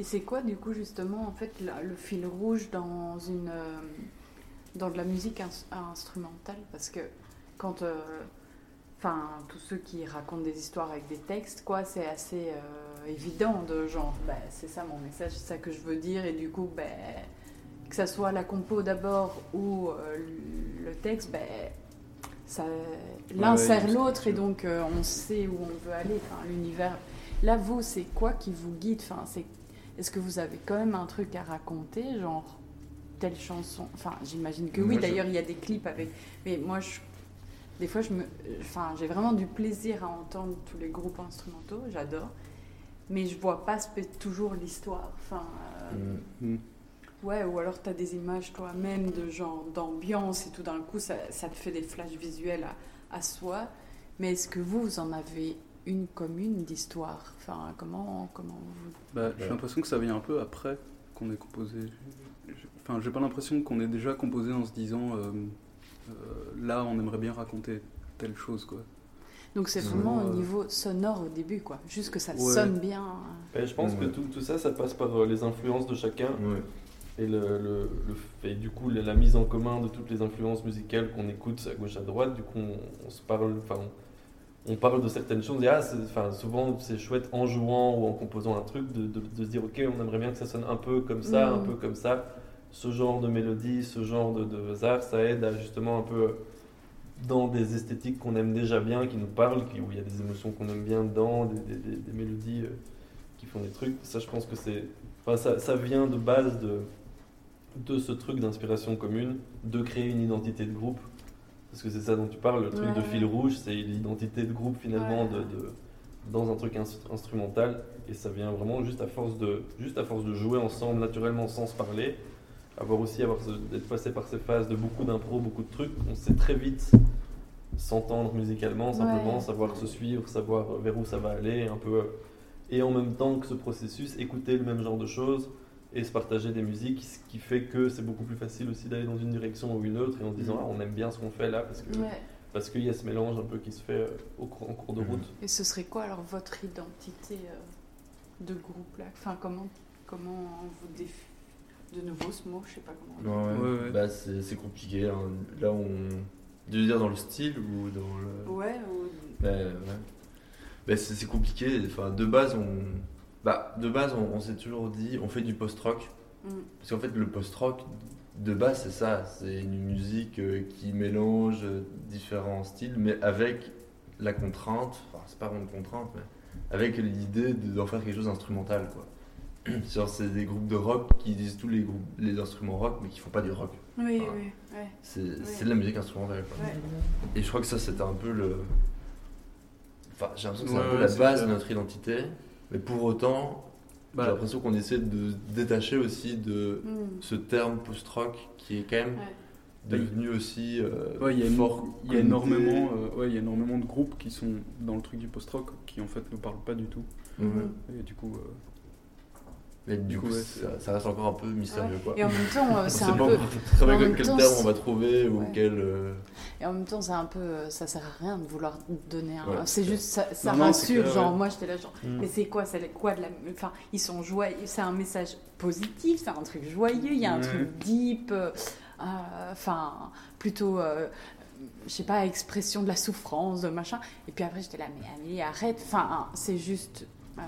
Et c'est quoi, du coup, justement, en fait, la- le fil rouge dans une euh, dans de la musique ins- instrumentale? Parce que quand, euh, enfin, tous ceux qui racontent des histoires avec des textes, quoi, c'est assez euh, évident de genre, bah, c'est ça mon message, c'est ça que je veux dire, et du coup, bah, que ça soit la compo d'abord ou euh, le texte, bah, l'un ouais, sert l'autre et donc on sait où on veut aller, enfin, l'univers. Là, vous, c'est quoi qui vous guide? Enfin, c'est est-ce que vous avez quand même un truc à raconter, genre telle chanson? Enfin, j'imagine que oui. D'ailleurs, il y a des clips avec. Mais moi, je... des fois, je me, enfin, j'ai vraiment du plaisir à entendre tous les groupes instrumentaux. J'adore. Mais je vois pas toujours l'histoire. Enfin, euh, Mm. Mm. ouais. Ou alors, tu as des images toi-même de genre d'ambiance et tout d'un coup, ça, ça te fait des flashs visuels à, à soi. Mais est-ce que vous, vous en avez une commune d'histoire Enfin, comment, comment vous Bah, j'ai Ouais. l'impression que ça vient un peu après qu'on ait composé. J'ai- Enfin, j'ai pas l'impression qu'on ait déjà composé en se disant euh, euh, là, on aimerait bien raconter telle chose, quoi. Donc c'est vraiment au niveau sonore au début, quoi. Juste que ça Ouais. sonne bien. Ouais, je pense que tout, tout ça, ça passe par euh, les influences de chacun Ouais. et, le, le, le fait, du coup, la, la mise en commun de toutes les influences musicales qu'on écoute à gauche à droite. Du coup, on, on se parle, enfin, on, on parle de certaines choses. Et ah, enfin, souvent, c'est chouette en jouant ou en composant un truc de, de- de se dire, ok, on aimerait bien que ça sonne un peu comme ça, Mm. un peu comme ça. ce genre de mélodie, ce genre de, de hasard, ça aide à justement un peu dans des esthétiques qu'on aime déjà bien, qui nous parlent, qui- où il y a des émotions qu'on aime bien dedans, des, des- des- des mélodies euh, qui font des trucs. Ça, je pense que c'est. Enfin, ça, ça vient de base de, de ce truc d'inspiration commune, de créer une identité de groupe. Parce que c'est ça dont tu parles, le truc Ouais, de fil rouge, c'est l'identité de groupe finalement Ouais. de, de- dans un truc instru- instrumental. Et ça vient vraiment juste à force de, juste à force de jouer ensemble naturellement sans se parler. Avoir aussi avoir d'être passé par ces phases de beaucoup d'impro, beaucoup de trucs, on sait très vite s'entendre musicalement, simplement Ouais. savoir se suivre, savoir vers où ça va aller, un peu. Et en même temps que ce processus, écouter le même genre de choses et se partager des musiques, ce qui fait que c'est beaucoup plus facile aussi d'aller dans une direction ou une autre et en se disant ah, on aime bien ce qu'on fait là parce que Ouais. parce qu'il y a ce mélange un peu qui se fait euh, au, en cours de Mhm. route. Et ce serait quoi alors votre identité euh, de groupe là? Enfin, comment, comment vous définissez De nouveau ce mot, je sais pas comment. on dit. Ouais, Ouais, ouais. Bah, c'est compliqué. hein. Là, on. Tu veux dire dans le style ou dans le. Ouais, ou... Bah, ouais. Bah, c'est c'est compliqué. Enfin, de base, on. Bah, de base, on, on s'est toujours dit, on fait du post-rock. Mm. Parce qu'en fait, le post-rock, de base, c'est ça. C'est une musique euh, qui mélange euh, différents styles, mais avec la contrainte, enfin, c'est pas vraiment une contrainte, mais avec l'idée de- d'en faire quelque chose d'instrumental, quoi. <clears throat> C'est des groupes de rock qui disent tous les, groupes, les instruments rock, mais qui font pas du rock. Oui, Ouais. oui, ouais. C'est c'est de la musique instrumentale, quoi. ouais. Et je crois que ça, c'était un peu le. Enfin, j'ai l'impression que c'est Ouais, un peu la base clair. de notre identité, mais pour autant, Bah, j'ai l'impression qu'on essaie de se détacher aussi de Mm. ce terme post-rock qui est quand même Ouais. devenu aussi euh, Ouais, il y a, une- fort. il y a connoté. énormément, euh, y a énormément de groupes qui sont dans le truc du post-rock qui en fait ne parlent pas du tout. Ouais. Et du coup, euh, Mais du Du coup, coup, ouais, ça, ça reste encore un peu mystérieux, quoi. Et en même temps, c'est un pas peu. <laughs> même quel temps, terme on va trouver ou quel. euh, Et en même temps, c'est un peu, ça sert à rien de vouloir donner un. Ouais, c'est juste, ça, ça Non, rassure. clair, genre, ouais. moi, j'étais là, genre, Mm. mais c'est quoi, c'est quoi de la. Enfin, ils sont joyeux. C'est un message positif, c'est un truc joyeux. Il y a un Ouais. truc deep. euh, euh, Enfin, plutôt. euh, je sais pas, expression de la souffrance, de machin. Et puis après, j'étais là, mais Amélie, arrête. Enfin, c'est juste. euh,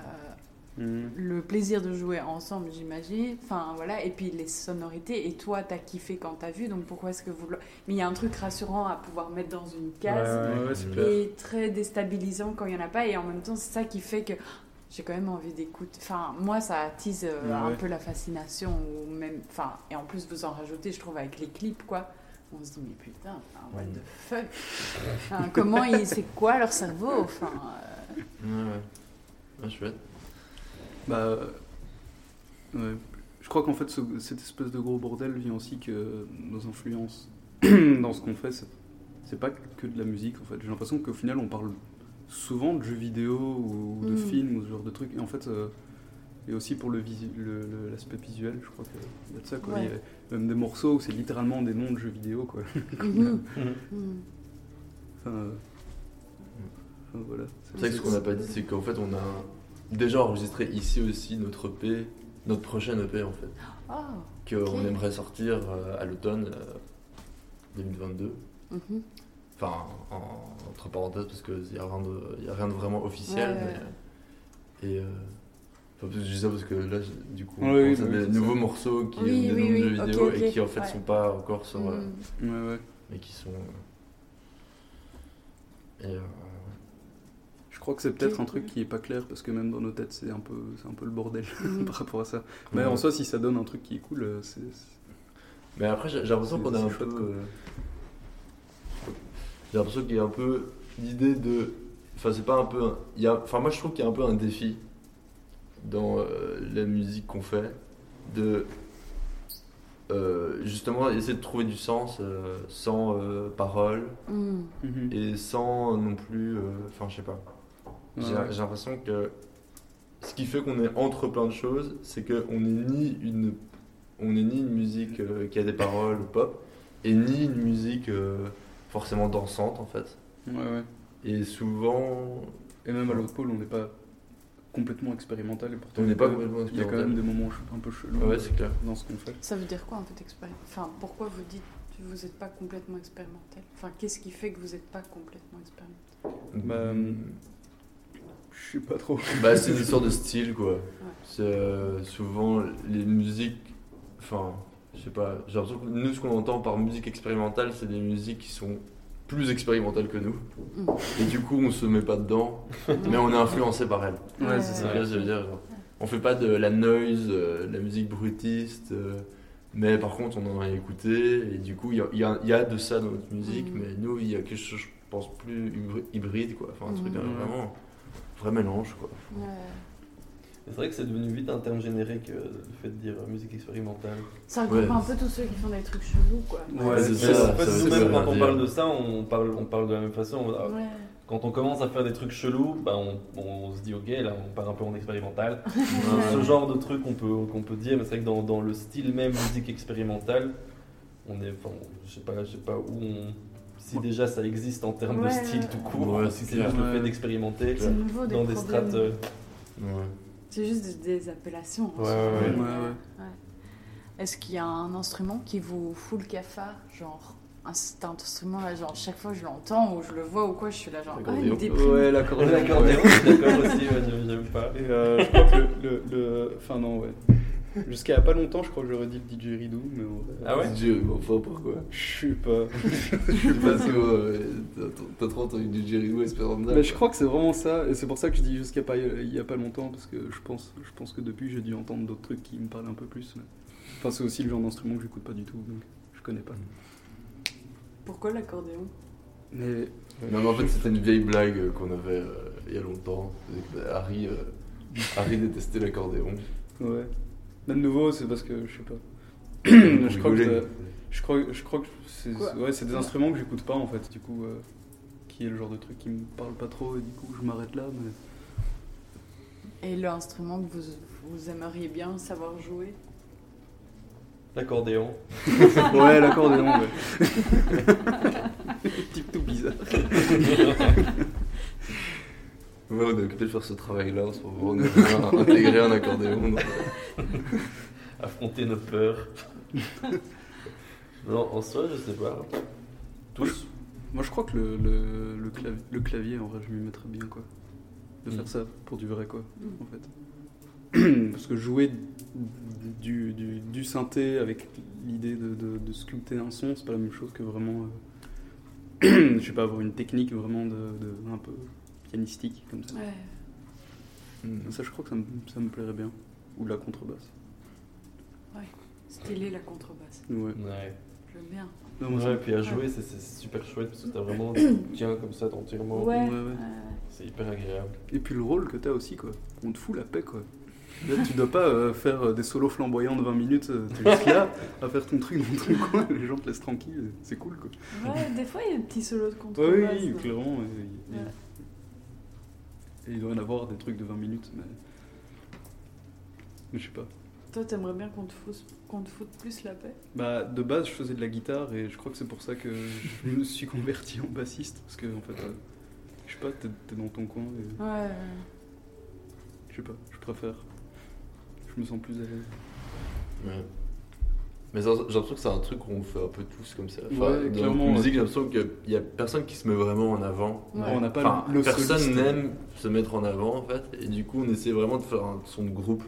hmm. le plaisir de jouer ensemble, j'imagine. Enfin, voilà. Et puis les sonorités. Et toi, t'as kiffé quand t'as vu. Donc pourquoi est-ce que vous. Mais il y a un truc rassurant à pouvoir mettre dans une case. Ouais, ouais, clair. Et très déstabilisant quand il n'y en a pas. Et en même temps, c'est ça qui fait que j'ai quand même envie d'écouter. Enfin, moi, ça attise euh, Ouais, un ouais. peu la fascination. Ou même... enfin, et en plus, vous en rajoutez, je trouve, avec les clips, quoi. On se dit, mais putain, what the fuck Enfin, Comment ils. C'est quoi leur cerveau Enfin. euh, Ouais, ouais. Ouais, chouette. Bah, euh, ouais. Je crois qu'en fait, ce- cette espèce de gros bordel vient aussi que nos influences <clears throat> dans ce qu'on fait, c'est- pas que de la musique en fait. J'ai l'impression qu'au final, on parle souvent de jeux vidéo ou de Mm. films ou ce genre de trucs. Et en fait, euh, et aussi pour le visu- le- le- l'aspect visuel, je crois qu'il y a de ça. Quoi. Ouais. Il y a même des morceaux où c'est littéralement des noms de jeux vidéo. Quoi. <laughs> Enfin, euh, enfin, voilà. C'est vrai que ce qu'on n'a pas dit, c'est qu'en fait, on a déjà enregistré ici aussi notre EP, notre prochaine EP en fait, Oh, qu'on Ok. aimerait sortir euh, à l'automne euh, 2022. mhm. Enfin, en- entre parenthèses, parce qu'il n'y a, rien de- y a rien de vraiment officiel. Ouais, ouais. mais- et. euh, enfin, je dis ça parce que là, du coup, on Oui, pense à oui, des nouveaux ça. morceaux qui Oui, ont des oui, noms de oui, jeux vidéo et qui en fait ouais. sont pas encore sur. euh, Mhm. Ouais, ouais. mais qui sont. euh, et, euh, crois que c'est peut-être un truc qui est pas clair parce que même dans nos têtes, c'est un peu, c'est un peu le bordel <laughs> Mhm. par rapport à ça. Mais Ouais. en soi, si ça donne un truc qui est cool, euh, c'est. Mais après, j'ai l'impression qu'on a un peu. euh, J'ai l'impression qu'il y a un peu l'idée de. Enfin, c'est pas un peu. un- il y a... Enfin, moi, je trouve qu'il y a un peu un défi dans euh, la musique qu'on fait de. euh, justement, essayer de trouver du sens euh, sans euh, parole Mhm. et sans non plus. euh, Enfin, je sais pas. Ouais, J'ai l'impression que ce qui fait qu'on est entre plein de choses, c'est qu'on n'est ni une, on n'est ni une musique euh, qui a des paroles ou pop, et ni une musique euh, forcément dansante en fait. Ouais, ouais. Et souvent, Et même à l'autre pôle, on n'est pas complètement expérimental et pourtant on n'est pas il y a- complètement Il y a quand même expérimental. des moments un peu chelous Ouais, c'est clair. dans ce qu'on fait. Ça veut dire quoi un peu d'expérience Enfin, pourquoi vous dites que vous n'êtes pas complètement expérimental? Enfin, qu'est-ce qui fait que vous n'êtes pas complètement expérimental? Bah, Je sais pas trop. Bah, c'est une histoire de style quoi. C'est euh, souvent les musiques. Enfin, je sais pas, j'ai l'impression que nous, ce qu'on entend par musique expérimentale, c'est des musiques qui sont plus expérimentales que nous. Mm. Et du coup, on se met pas dedans, <laughs> mais on est influencé par elles. Ouais, c'est ça. que je veux dire. genre. On fait pas de la noise, euh, de la musique brutiste, euh, mais par contre, on en a écouté, et du coup, il y a, y y de ça dans notre musique, Mm. mais nous, il y a quelque chose, je pense, plus hybri- hybride, quoi. Enfin, un truc Mm. euh, vraiment, vrai mélange, quoi. Ouais. C'est vrai que c'est devenu vite un terme générique, euh, le fait de dire euh, musique expérimentale. Ça regroupe Ouais. un peu tous ceux qui font des trucs chelous, quoi. Ouais, c'est ça, ça dire quand on parle de ça, on parle, on parle de la même façon. On- Ouais. Quand on commence à faire des trucs chelous, bah on, on se dit ok, là on part un peu en expérimental. <laughs> Ouais. Ce genre de truc qu'on peut, qu'on peut dire, mais c'est vrai que dans, dans le style même musique expérimentale, on est, enfin, je sais pas, je sais pas où on, si déjà ça existe en termes Ouais, de style ouais. tout court, Ouais, c'est juste le fait d'expérimenter des dans des strates. euh, Ouais. C'est juste des, appellations. en Ouais, soi. ouais, ouais. Ouais, Est-ce qu'il y a un instrument qui vous fout le cafard Genre, un, cet instrument là, genre, chaque fois que je l'entends ou je le vois ou quoi, je suis là, genre, ah, il déprime. Ouais, l'accordéon. <laughs> L'accordéon, d'accord aussi, ouais, j'aime- j'aime pas. Et euh, je crois que le, le, le- Enfin, non, ouais. Jusqu'à pas longtemps, je crois que j'aurais dit le DJ Ridou, mais en vrai, Ah ouais Dieu, enfin, pourquoi Je sais pas. Parce que euh, t'as- t'as trop entendu du Jerry Lou Esperanza. Mais je crois que c'est vraiment ça, et c'est pour ça que je dis jusqu'à pas, il y a pas longtemps, parce que je pense, je pense que depuis j'ai dû entendre d'autres trucs qui me parlent un peu plus. mais- Enfin, c'est aussi le genre d'instrument que j'écoute pas du tout, donc je connais pas. Pourquoi l'accordéon? Mais Non, mais en fait, c'était une vieille blague qu'on avait euh, il y a longtemps. Harry, euh, Harry détestait l'accordéon. ouais. Mais de nouveau, c'est parce que je sais pas. <coughs> Je crois que je crois, je crois que c'est Quoi ouais, c'est des instruments que j'écoute pas en fait, du coup, euh, qui est le genre de truc qui me parle pas trop, et du coup je m'arrête là. Mais... Et l'instrument que vous, vous aimeriez bien savoir jouer? L'accordéon. <laughs> ouais, l'accordéon, ouais. <laughs> <laughs> Type tout bizarre. Ouais, on est occupé de faire ce travail-là en ce moment. On <laughs> intégrer un accordéon. Affronter nos peurs. non, en soi, je sais pas. Tous Moi je crois que le, le, le, clavier, le clavier, en vrai, je m'y mettrais bien quoi. De Mm. faire ça pour du vrai quoi, Mm. en fait. <clears throat> Parce que jouer du, du, du synthé avec l'idée de, de, de sculpter un son, c'est pas la même chose que vraiment. euh, <clears throat> je sais pas, avoir une technique vraiment de, de- un peu pianistique comme ça. Ouais. Mm. Ça, je crois que ça me, ça me plairait bien. Ou la contrebasse. Stylé la contrebasse. Ouais. Ouais. J'aime bien. Non, moi, Ouais, puis à jouer, c'est- c'est super chouette parce que t'as vraiment. <coughs> tiens comme ça entièrement. Ouais. ouais, ouais. euh, C'est hyper agréable. Et puis le rôle que t'as aussi, quoi. On te fout la paix, quoi. Là, tu dois pas euh, faire euh, des solos flamboyants de 20 minutes. euh, T'es juste là à faire ton truc dans ton coin. Les gens te laissent tranquille. C'est cool, quoi. ouais, des fois il y a des petits solos de Ouais, contrebasse. oui, non clairement. Ouais. Et il doit y en avoir des trucs de 20 minutes, mais. Mais je sais pas. Toi, t'aimerais bien qu'on te, foute, qu'on te foute plus la paix? Bah, de base, je faisais de la guitare et je crois que c'est pour ça que je me suis converti en bassiste. Parce que, en fait, euh, je sais pas, t'es t'es dans ton coin et Ouais, ouais. je sais pas, je préfère. Je me sens plus à l'aise. Ouais. Mais j'ai l'impression que c'est un truc qu'on fait un peu tous comme ça. Enfin, Ouais, dans clairement, la musique, j'ai l'impression qu'il y a personne qui se met vraiment en avant. Ouais. On n'a pas Enfin, le personne n'aime se mettre en avant en fait, et du coup on essaie vraiment de faire un son de groupe.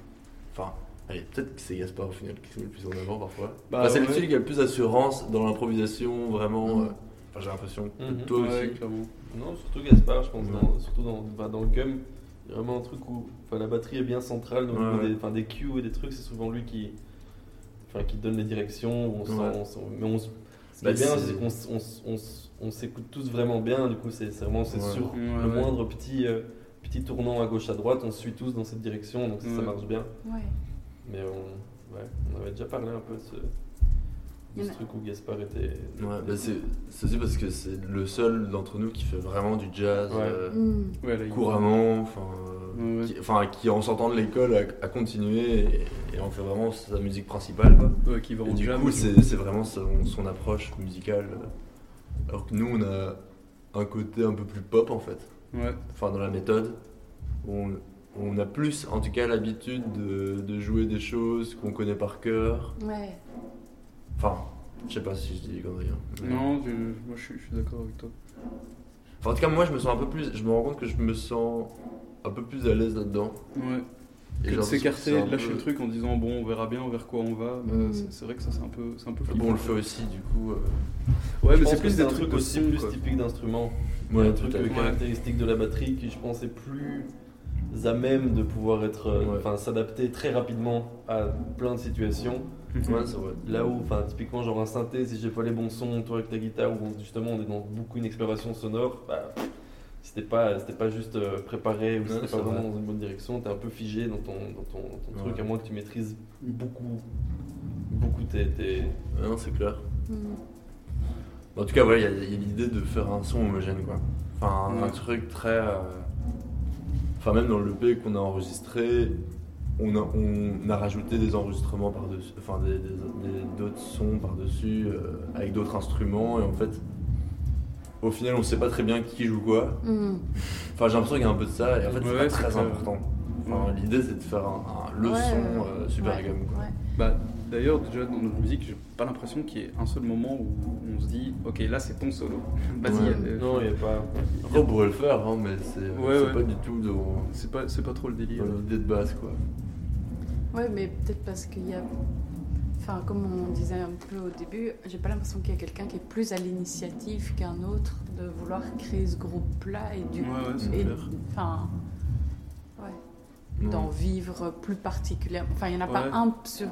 Enfin, allez, peut-être que c'est Gaspard au final qui se met le plus en avant parfois. Bah, Enfin, c'est ouais. celui qui a le plus d'assurance dans l'improvisation, vraiment. Mhm. euh, Enfin, j'ai l'impression. Mhm. Toi Ouais, aussi. clairement. Non, surtout Gaspard, je pense, dans, surtout dans, bah, dans le gum, il y a vraiment un truc où enfin, la batterie est bien centrale, donc des, enfin, des cues et des trucs, c'est souvent lui qui, enfin, qui donne les directions. On Ouais. on sent- mais on, s- ce qui Bah, est bien, c'est- qu'on s'écoute tous vraiment bien, du coup, c'est vraiment c'est Ouais. sur Ouais, le ouais. moindre petit, euh, petit tournant à gauche à droite, on suit tous dans cette direction, donc ça, marche bien. Ouais. Mais on, ouais, on avait déjà parlé un peu de ce, de ce truc où Gaspard était. Ouais, bah, c'est c'est aussi parce que c'est le seul d'entre nous qui fait vraiment du jazz Ouais. euh. Ouais, là, il- couramment, enfin, euh, Ouais, ouais. qui, enfin, qui en sortant de l'école a, a continué et, et en fait vraiment sa musique principale. Quoi. Ouais, qui va Et en du jam. coup, c'est c'est vraiment son, son approche musicale. Alors que nous, on a un côté un peu plus pop en fait. Ouais. Enfin, dans la méthode. On, on a plus, en tout cas, l'habitude de, de jouer des choses qu'on connaît par cœur. Ouais. Enfin, je sais pas si je dis des conneries. hein. Mais- Non, je- moi je suis, je suis d'accord avec toi. Enfin, en tout cas, moi, je me sens un peu plus. Je me rends compte que je me sens un peu plus à l'aise là-dedans. Ouais. Et Que j'ai de l'impression s'écarter, c'est un de lâcher peu- le truc en disant bon, on verra bien vers quoi on va. bah, Mm. c'est- C'est vrai que ça, c'est un peu, c'est un peu Bon, flippant. on le fait aussi, du coup. euh, Ouais, Je mais pense c'est que plus des un trucs truc aussi plus typique d'instrument. Ouais, un tout truc à caractéristique de la batterie qui, je pense, est plus à même de pouvoir être, euh, Ouais. enfin, s'adapter très rapidement à plein de situations. Ouais, vrai. Là où, enfin, typiquement, genre un synthé, si j'ai pas les bons sons, toi avec ta guitare, où justement on est dans beaucoup une exploration sonore, bah, t'es pas, t'es pas juste euh, préparé ou c'est pas vraiment vrai. dans une bonne direction, t'es un peu figé dans ton, dans ton, dans ton truc, à moins que tu maîtrises beaucoup, beaucoup tes. non, c'est clair. Mm. En tout cas, voilà, il y a, l'idée de faire un son homogène, quoi. Enfin, un Ouais. truc très. euh, Enfin, même dans le l'EP qu'on a enregistré, on a, on a rajouté des enregistrements par-dessus, enfin, des- des- des- d'autres sons par-dessus, euh, avec d'autres instruments, et en fait, au final, on sait pas très bien qui joue quoi. Mm. Enfin, j'ai l'impression qu'il y a un peu de ça, et en fait, c'est Ouais, pas c'est très clair. important. Enfin, L'idée, c'est de faire un, un- le Ouais, son euh, super Ouais, quoi. ouais. Bah, D'ailleurs, déjà dans notre musique, j'ai pas l'impression qu'il y ait un seul moment où on se dit Ok, là c'est ton solo. <laughs> Vas-y, Ouais. euh, Non, il n'y a pas. Après, on pourrait le faire, hein, mais c'est Ouais, c'est ouais. pas du tout dans, c'est pas, c'est pas trop le délire. dans l'idée de base, quoi. Ouais, mais peut-être parce qu'il y a. Enfin, comme on disait un peu au début, j'ai pas l'impression qu'il y a quelqu'un qui est plus à l'initiative qu'un autre de vouloir créer ce groupe-là et du Ouais, ouais, et-. Enfin. Ouais. D'en vivre plus particulièrement. Enfin, il n'y en a pas un sur,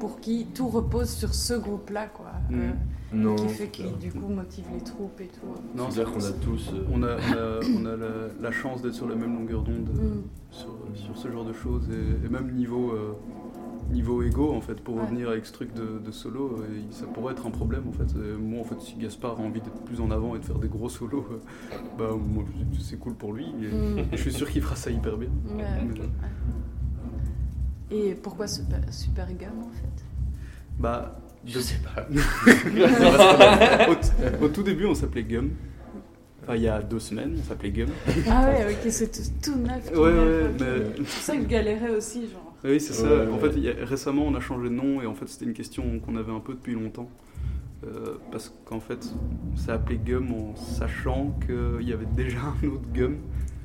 pour qui tout repose sur ce groupe-là, quoi. Mm. Euh, Non, qui fait qui, du coup, motive les troupes et tout. Non, c'est clair qu'on a tous. euh, On a, on a, on a la, la chance d'être sur la même longueur d'onde Mm. sur, sur ce genre de choses et, et même niveau, euh, niveau égo en fait pour Ouais. revenir avec ce truc de, de solo euh, il- ça pourrait être un problème en fait Et moi en fait si Gaspard a envie d'être plus en avant et de faire des gros solos euh, bah moi je- c'est cool pour lui et, Mm. <laughs> je suis sûr qu'il fera ça hyper bien Ouais, Mais-. Et pourquoi Super, super Gum en fait? Bah Je sais pas. <laughs> au, au tout début on s'appelait Gum enfin il y a deux semaines on s'appelait Gum Ah ouais, ok, c'est tout, tout neuf. tout Ouais, neuf, ouais, mais- C'est pour ça que je galérais aussi, genre. Oui, c'est ça. Ouais, En ouais. fait, a- récemment, on a changé de nom et en fait, c'était une question qu'on avait un peu depuis longtemps. Euh, parce qu'en fait, on s'est appelé Gum en sachant qu'il y avait déjà <laughs> un autre Gum.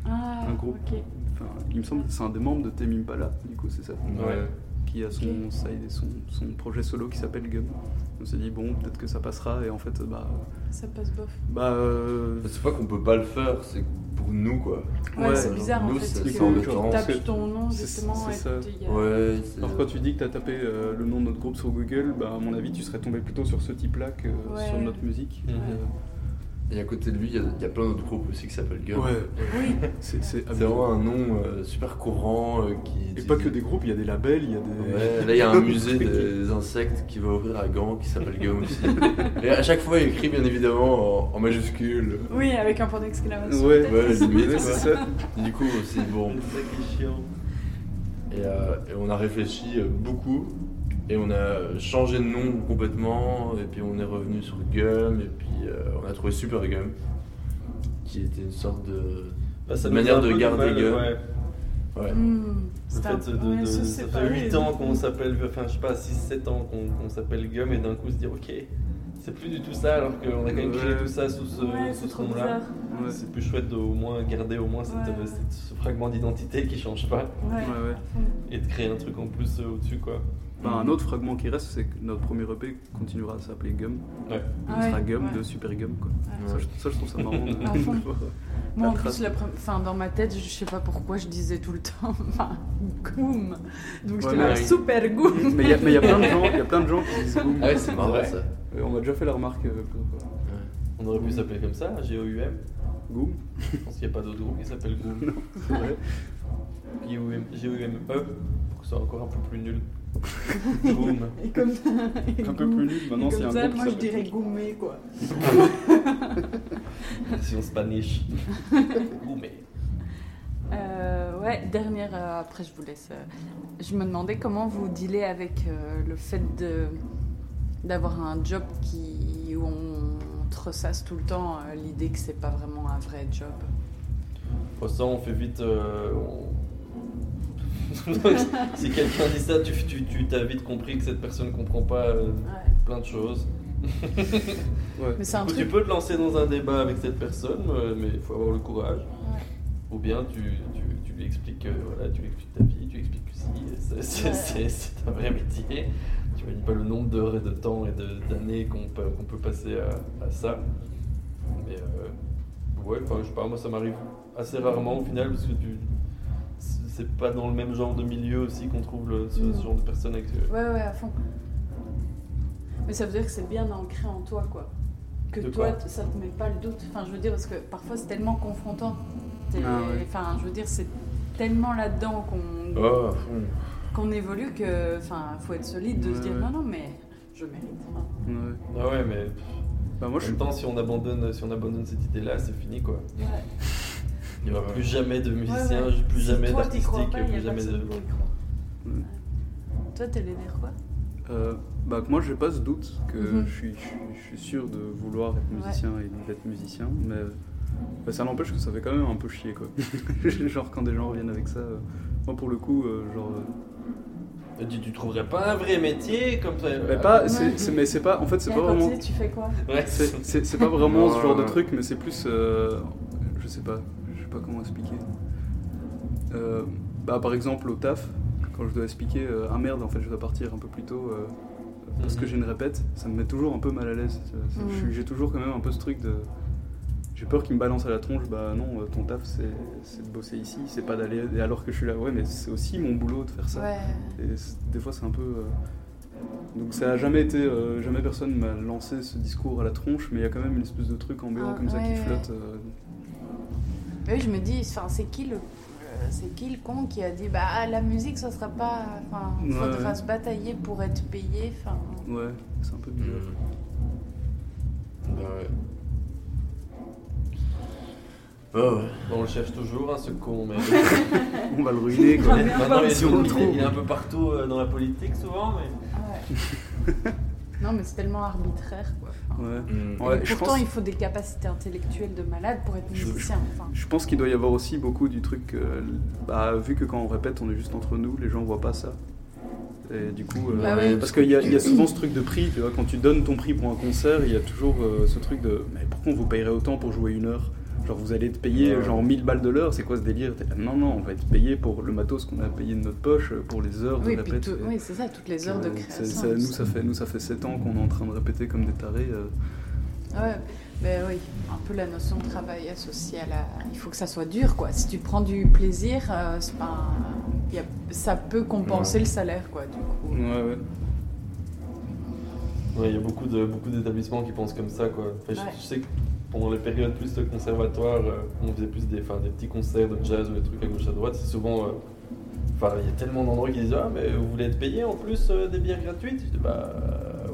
Ah, Un groupe. ok. Enfin, il me semble que c'est un des membres de Tame Impala, du coup, c'est ça. Ouais. Qui a son Ok. side et son, son projet solo qui s'appelle Gum. On s'est dit, bon, peut-être que ça passera et en fait, bah. Ça passe bof. Bah. euh, C'est pas qu'on peut pas le faire, c'est pour nous, quoi. Ouais, Ouais, c'est bizarre en nous, fait. c'est que tapes ton nom c'est- justement. c'est ça. a- Ouais, c'est. Alors quand tu dis que tu as tapé euh, le nom de notre groupe sur Google, bah, à mon avis tu serais tombé plutôt sur ce type-là que Ouais. sur notre musique. Euh, Et à côté de lui, il y a- il y, a plein d'autres groupes aussi qui s'appellent Gum. Ouais, Oui, c'est vraiment un nom euh, super courant euh, qui. Et pas que des groupes, il y a des labels, il y a des. Ouais, là il y a un <laughs> musée des insectes qui va ouvrir à Gand qui s'appelle Gum aussi. <laughs> Et à chaque fois il écrit bien évidemment en, en majuscule. oui, avec un point d'exclamation. Ouais. Ouais, limite, c'est ça. Du coup aussi bon. C'est ça qui est chiant. Et, euh, et on a réfléchi euh, beaucoup et on a changé de nom complètement et puis on est revenu sur Gum et puis euh, on a trouvé Super Gum qui était une sorte de Bah, ça manière de garder Gum. ouais. ouais. Hmm, Le c'est un- fait de, ouais, de- ça fait 8 ans qu'on s'appelle, enfin je sais pas, 6-7 ans qu'on s'appelle Gum et d'un coup se dire ok, c'est plus du tout ça alors qu'on a quand même créé tout ça sous ce, Ouais, sous ce nom-là. Ouais. C'est plus chouette de au moins garder au moins cette- Ouais. cette- ce fragment d'identité qui change pas Ouais. Ouais, ouais. et de créer un truc en plus euh, au-dessus quoi. Bah, un autre fragment qui reste, c'est que notre premier EP continuera à s'appeler Gum. Ouais. Il Ah sera ouais, Gum ouais. de Super Gum. Quoi. Ouais. Ça, je, ça, je trouve ça marrant. de-. <laughs> Moi, en plus, la enfin, dans ma tête, je sais pas pourquoi je disais tout le temps, <laughs> enfin, goom. Donc, j'étais Ouais, là, mais- super goom. mais il y, a- mais il y a plein de gens, il y a plein de gens qui disent Goom. Ah ouais, c'est marrant Ouais. ça. Euh, on m'a déjà fait la remarque. euh, pour- On aurait pu s'appeler comme ça, G-O-U-M. Goom, Je pense qu'il n'y a pas d'autre groupe qui s'appelle Goom. c'est vrai. G-O-U-M- G-O-U-M-E E, pour que ce soit encore un peu plus nul. <laughs> Goom. Et comme Un peu plus nul. Maintenant, c'est comme un ça, groupe qui moi, je s'appelle- dirais goumé, quoi. <laughs> Version Spanish. <laughs> Goumé. Euh, ouais, dernière, euh, après je vous laisse. euh, je me demandais comment vous dealez avec euh, le fait de d'avoir un job qui, où on te ressasse tout le temps euh, l'idée que c'est pas vraiment un vrai job. Pour ça, on fait vite. euh, on- <laughs> si quelqu'un dit ça, tu, tu, tu t'as vite compris que cette personne comprend pas euh, Ouais. plein de choses. <laughs> Ouais. Mais un tu peux te lancer dans un débat avec cette personne, mais il faut avoir le courage. Ouais. Ou bien tu, tu, tu lui expliques, euh, voilà, tu lui expliques ta vie, tu lui expliques que si, c'est- Ouais. un vrai métier. Dis pas le nombre d'heures et de temps et de- d'années qu'on peut, qu'on peut passer à, à ça. Mais euh, ouais, enfin, je sais pas, moi ça m'arrive assez rarement au final parce que tu. c'est- pas dans le même genre de milieu aussi qu'on trouve le- ce, ce Mm. genre de personnes avec. euh, Ouais, ouais, à fond. Mais ça veut dire que c'est bien ancré en toi, quoi. Que De toi, ça te met pas le doute. Enfin, je veux dire, parce que parfois c'est tellement confrontant. Ah ouais. Enfin, je veux dire, c'est tellement là-dedans qu'on Oh, à fond. Qu'on évolue que, enfin, faut être solide de se dire non, non, mais je mérite. Ouais. Ah ouais, mais Bah, moi, en je suis même temps, si on abandonne, si on abandonne cette idée-là, c'est fini quoi. Il n'y aura Ouais. plus jamais de musiciens, Ouais, ouais. plus Si jamais toi, t'y crois d'artistique, pas, y a plus jamais de. Toi, t'es l'air quoi? Euh, bah, moi, j'ai pas ce doute que Mhm. je, suis, je, suis, je suis sûr de vouloir être Ouais. musicien et d'être musicien, mais bah, ça n'empêche que ça fait quand même un peu chier, quoi. <laughs> genre, quand des gens reviennent avec ça, euh, moi, pour le coup, euh, genre. Tu, tu trouverais pas un vrai métier comme ça mais pas, c'est, c'est- mais c'est pas, en fait, c'est Et pas vraiment. tu fais quoi Ouais, C'est, c'est- c'est pas vraiment ce genre de truc, mais c'est plus. euh, je sais pas, je sais pas comment expliquer. Euh, bah, par exemple, au taf, quand je dois expliquer, euh, ah merde, en fait, je dois partir un peu plus tôt euh, parce que Mhm. j'ai une répète, ça me met toujours un peu mal à l'aise. Ça- ça- Mhm. J'ai toujours quand même un peu ce truc de. J'ai peur qu'il me balance à la tronche, bah non, euh, ton taf c'est, c'est de bosser ici, c'est pas d'aller. Et alors que je suis là, ouais, mais c'est aussi mon boulot de faire ça. Ouais. Et des fois, c'est un peu. euh, Donc, ça a jamais été. euh, jamais personne m'a lancé ce discours à la tronche, mais il y a quand même une espèce de truc ambiant Ah, comme ça qui ouais. flotte. euh. Oui, je me dis, enfin, c'est qui le, c'est qui le con qui a dit, bah la musique, ça sera pas, enfin, Ouais, faudra ouais. se batailler pour être payé, enfin. Ouais, c'est un peu bizarre. Bah ouais. Ouais. On le cherche toujours, hein, ce con, mais. <laughs> On va le ruiner, <laughs> quoi. Maintenant, il, est, il est- trouve. il est un peu partout euh, dans la politique souvent, mais. Ouais. non, mais c'est tellement arbitraire, quoi. Ouais. Mm. Ouais, et je pourtant, pense- il faut des capacités intellectuelles de malade pour être Je- musicien. Enfin, Je pense qu'il doit y avoir aussi beaucoup du truc. euh, bah, vu que quand on répète, on est juste entre nous, les gens voient pas ça. Et du coup, euh, Bah ouais. parce qu'il y, a- il y a souvent ce truc de prix, tu vois, quand tu donnes ton prix pour un concert, il y a toujours euh, ce truc de mais pourquoi on vous payerait autant pour jouer une heure? Genre vous allez être payé Ouais. genre 1000 balles de l'heure, c'est quoi ce délire? Là, Non, non, on va être payé pour le matos qu'on a payé de notre poche, pour les heures de oui, répète. tout- oui, c'est ça, toutes les heures de Euh, c'est- création. ça- nous, ça fait, nous, ça fait 7 ans qu'on est en train de répéter comme des tarés. euh. Ouais, mais oui, un peu la notion de travail associée à la. Il faut que ça soit dur, quoi. Si tu prends du plaisir, euh, c'est pas. un- a- Ça peut compenser Ouais. le salaire, quoi, du coup. Ouais, ouais. Ouais, il y a beaucoup de beaucoup d'établissements qui pensent comme ça, quoi. Enfin, je- Ouais. je, sais que pendant les périodes plus de conservatoire, euh, on faisait plus des, des petits concerts de jazz ou des trucs à gauche à droite. C'est souvent. euh, Enfin, il y a tellement d'endroits qui disent Ah, mais vous voulez être payé en plus euh, des bières gratuites? Je dis Bah,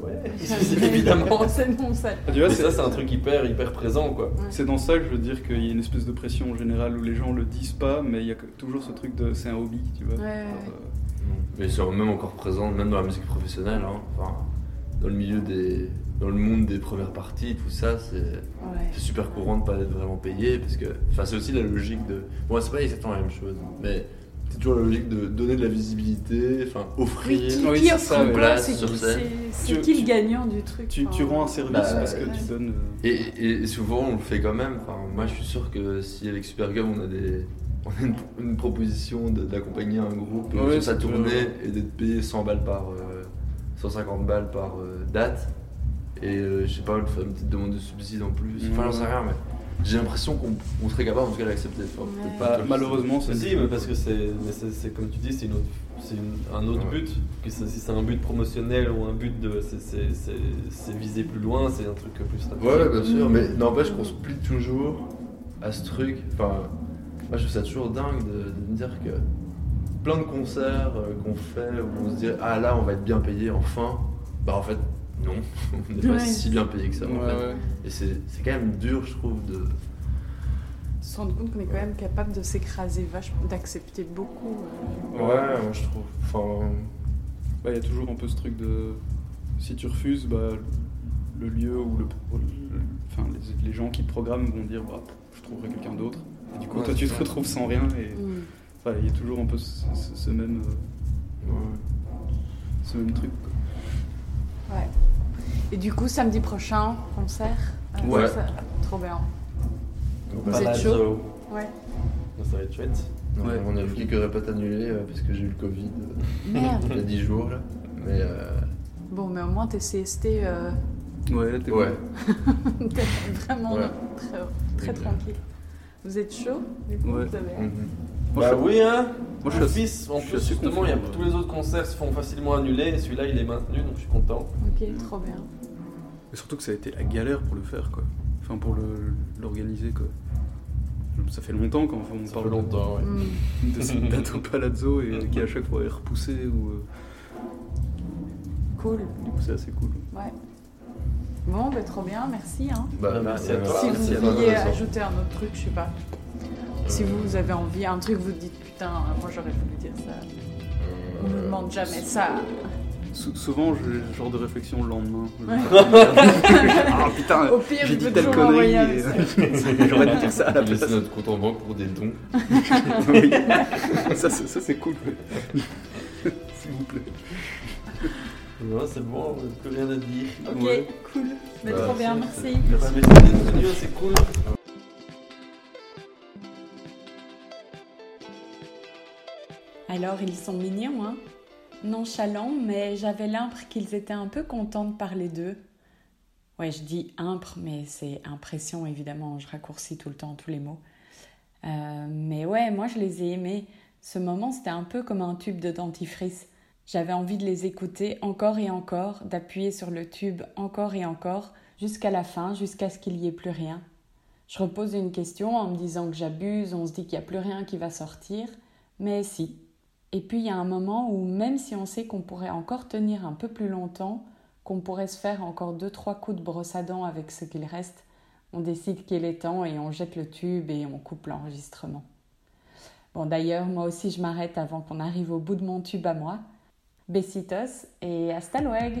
ouais, <laughs> <laughs> évidemment. <laughs> c'est bon, ça. Ah, tu vois, c'est- ça, c'est un truc hyper, hyper présent, quoi. C'est dans ça que je veux dire qu'il y a une espèce de pression générale où les gens le disent pas, mais il y a toujours ce truc de c'est un hobby, tu vois. Ouais, euh, Mais c'est même encore présent, même dans la musique professionnelle, hein. enfin, dans le milieu des. dans le monde des premières parties, tout ça, c'est. Ouais. Super courant de pas être vraiment payé parce que enfin c'est aussi la logique de bon c'est pas exactement la même chose mais c'est toujours la logique de donner de la visibilité enfin offrir Oui, qui, Oui, qui c'est offre quoi Place C'est sur qui, scène. c'est- c'est Tu- qui tu- le gagnant du truc tu, rends un service Bah, parce que ouais. tu donnes. euh, et, souvent on le fait quand même enfin moi je suis sûr que si avec Supergum on a des <laughs> on a une, une proposition de- d'accompagner un groupe Ouais, sur sa tournée et d'être payé 100 balles par euh, 150 balles par euh, date et euh, je sais pas une petite demande de subside en plus enfin j'en sais Ouais. rien mais j'ai l'impression qu'on on serait capable en tout cas d'accepter Enfin, peut-être Ouais. pas toi, malheureusement, c'est. Si, mais parce que c'est, mais c'est, c'est comme tu dis, c'est, une autre, c'est une- un autre Ouais. but. Que c'est- si c'est un but promotionnel ou un but de. C'est, c'est, c'est, c'est viser plus loin, c'est un truc plus stratégique. Ouais, bien sûr, mais n'empêche qu'on se plie toujours à ce truc. Enfin, moi je trouve ça toujours dingue de, de me dire que plein de concerts euh, qu'on fait où on se dit ah là on va être bien payé enfin, bah en fait non, <laughs> on n'est pas si bien payé que ça en fait. Et c'est c'est quand même dur, je trouve, de. se rendre compte qu'on est quand même capable de s'écraser vachement, d'accepter beaucoup. euh. Ouais, moi je trouve. Enfin, Bah, il y a toujours un peu ce truc de. Si tu refuses, bah, le lieu ou le. Enfin, les, les gens qui programment vont dire bah, je trouverai quelqu'un d'autre. Et du coup, Ouais, toi, tu te retrouves sans rien. Et Mm. enfin, il y a toujours un peu ce, ce- ce même, euh, ouais. ce même truc. quoi. Ouais. Et du coup, samedi prochain, concert? euh, Ouais. ça- trop bien. Vous êtes chaud? Ouais. Ça va être chouette. Non, Ouais. On a vu qu'ils répète annulé euh, parce que j'ai eu le Covid euh, Merde. il y a 10 jours là. Mais euh, Bon, mais au moins tes CST, euh, Ouais, t'es ouais. <laughs> t'es vraiment Ouais. très, très tranquille. Vous êtes chaud du coup? Ouais. vous avez... Mhm. Moi, bah je- oui, hein Moi, je Mon suis fils, en plus, justement, il y a, tous les autres concerts se font facilement annuler et celui-là, il est maintenu, donc je suis content. Ok, trop bien. Et surtout que ça a été la galère pour le faire, quoi. Enfin, pour le- l'organiser, quoi. Ça fait longtemps quand on Ça parle fait longtemps, ouais. <laughs> De cette date au Palazzo et <laughs> qui à chaque fois est repoussé ou. euh, Cool. du coup, c'est assez cool. Ouais. Bon, bah, trop bien, merci. Hein. Bah, merci à euh, toi. si merci vous à vouliez ajouter un autre truc, je sais pas. Si Euh, vous avez envie, un truc, vous dites putain, moi j'aurais voulu dire ça. On euh, nous demande jamais ça. Sou- souvent, j'ai ce genre de réflexion le lendemain. Ouais. ah putain, Au pire, j'ai dit telle toujours envoyer un connerie. et- J'aurais dû dire ça à la place. notre compte en banque pour des dons. Oui. ça, c'est- ça, c'est cool. S'il vous plaît. Non, c'est bon, plus rien à dire. Ok, Ouais. cool. Mais Bah, trop bien, merci. Bah, merci d'être venu, c'est cool. Alors ils sont mignons, hein Nonchalants, mais j'avais l'impression qu'ils étaient un peu contents de parler d'eux. Ouais, je dis impre, mais c'est impression évidemment, je raccourcis tout le temps tous les mots. Euh, mais ouais, moi je les ai aimés. Ce moment, c'était un peu comme un tube de dentifrice. J'avais envie de les écouter encore et encore, d'appuyer sur le tube encore et encore, jusqu'à la fin, jusqu'à ce qu'il n'y ait plus rien. Je repose une question en me disant que j'abuse, on se dit qu'il n'y a plus rien qui va sortir, mais si. Et puis il y a un moment où même si on sait qu'on pourrait encore tenir un peu plus longtemps, qu'on pourrait se faire encore deux trois coups de brosse à dents avec ce qu'il reste, on décide qu'il est temps et on jette le tube et on coupe l'enregistrement. Bon d'ailleurs, moi aussi je m'arrête avant qu'on arrive au bout de mon tube à moi. Besitos et hasta luego.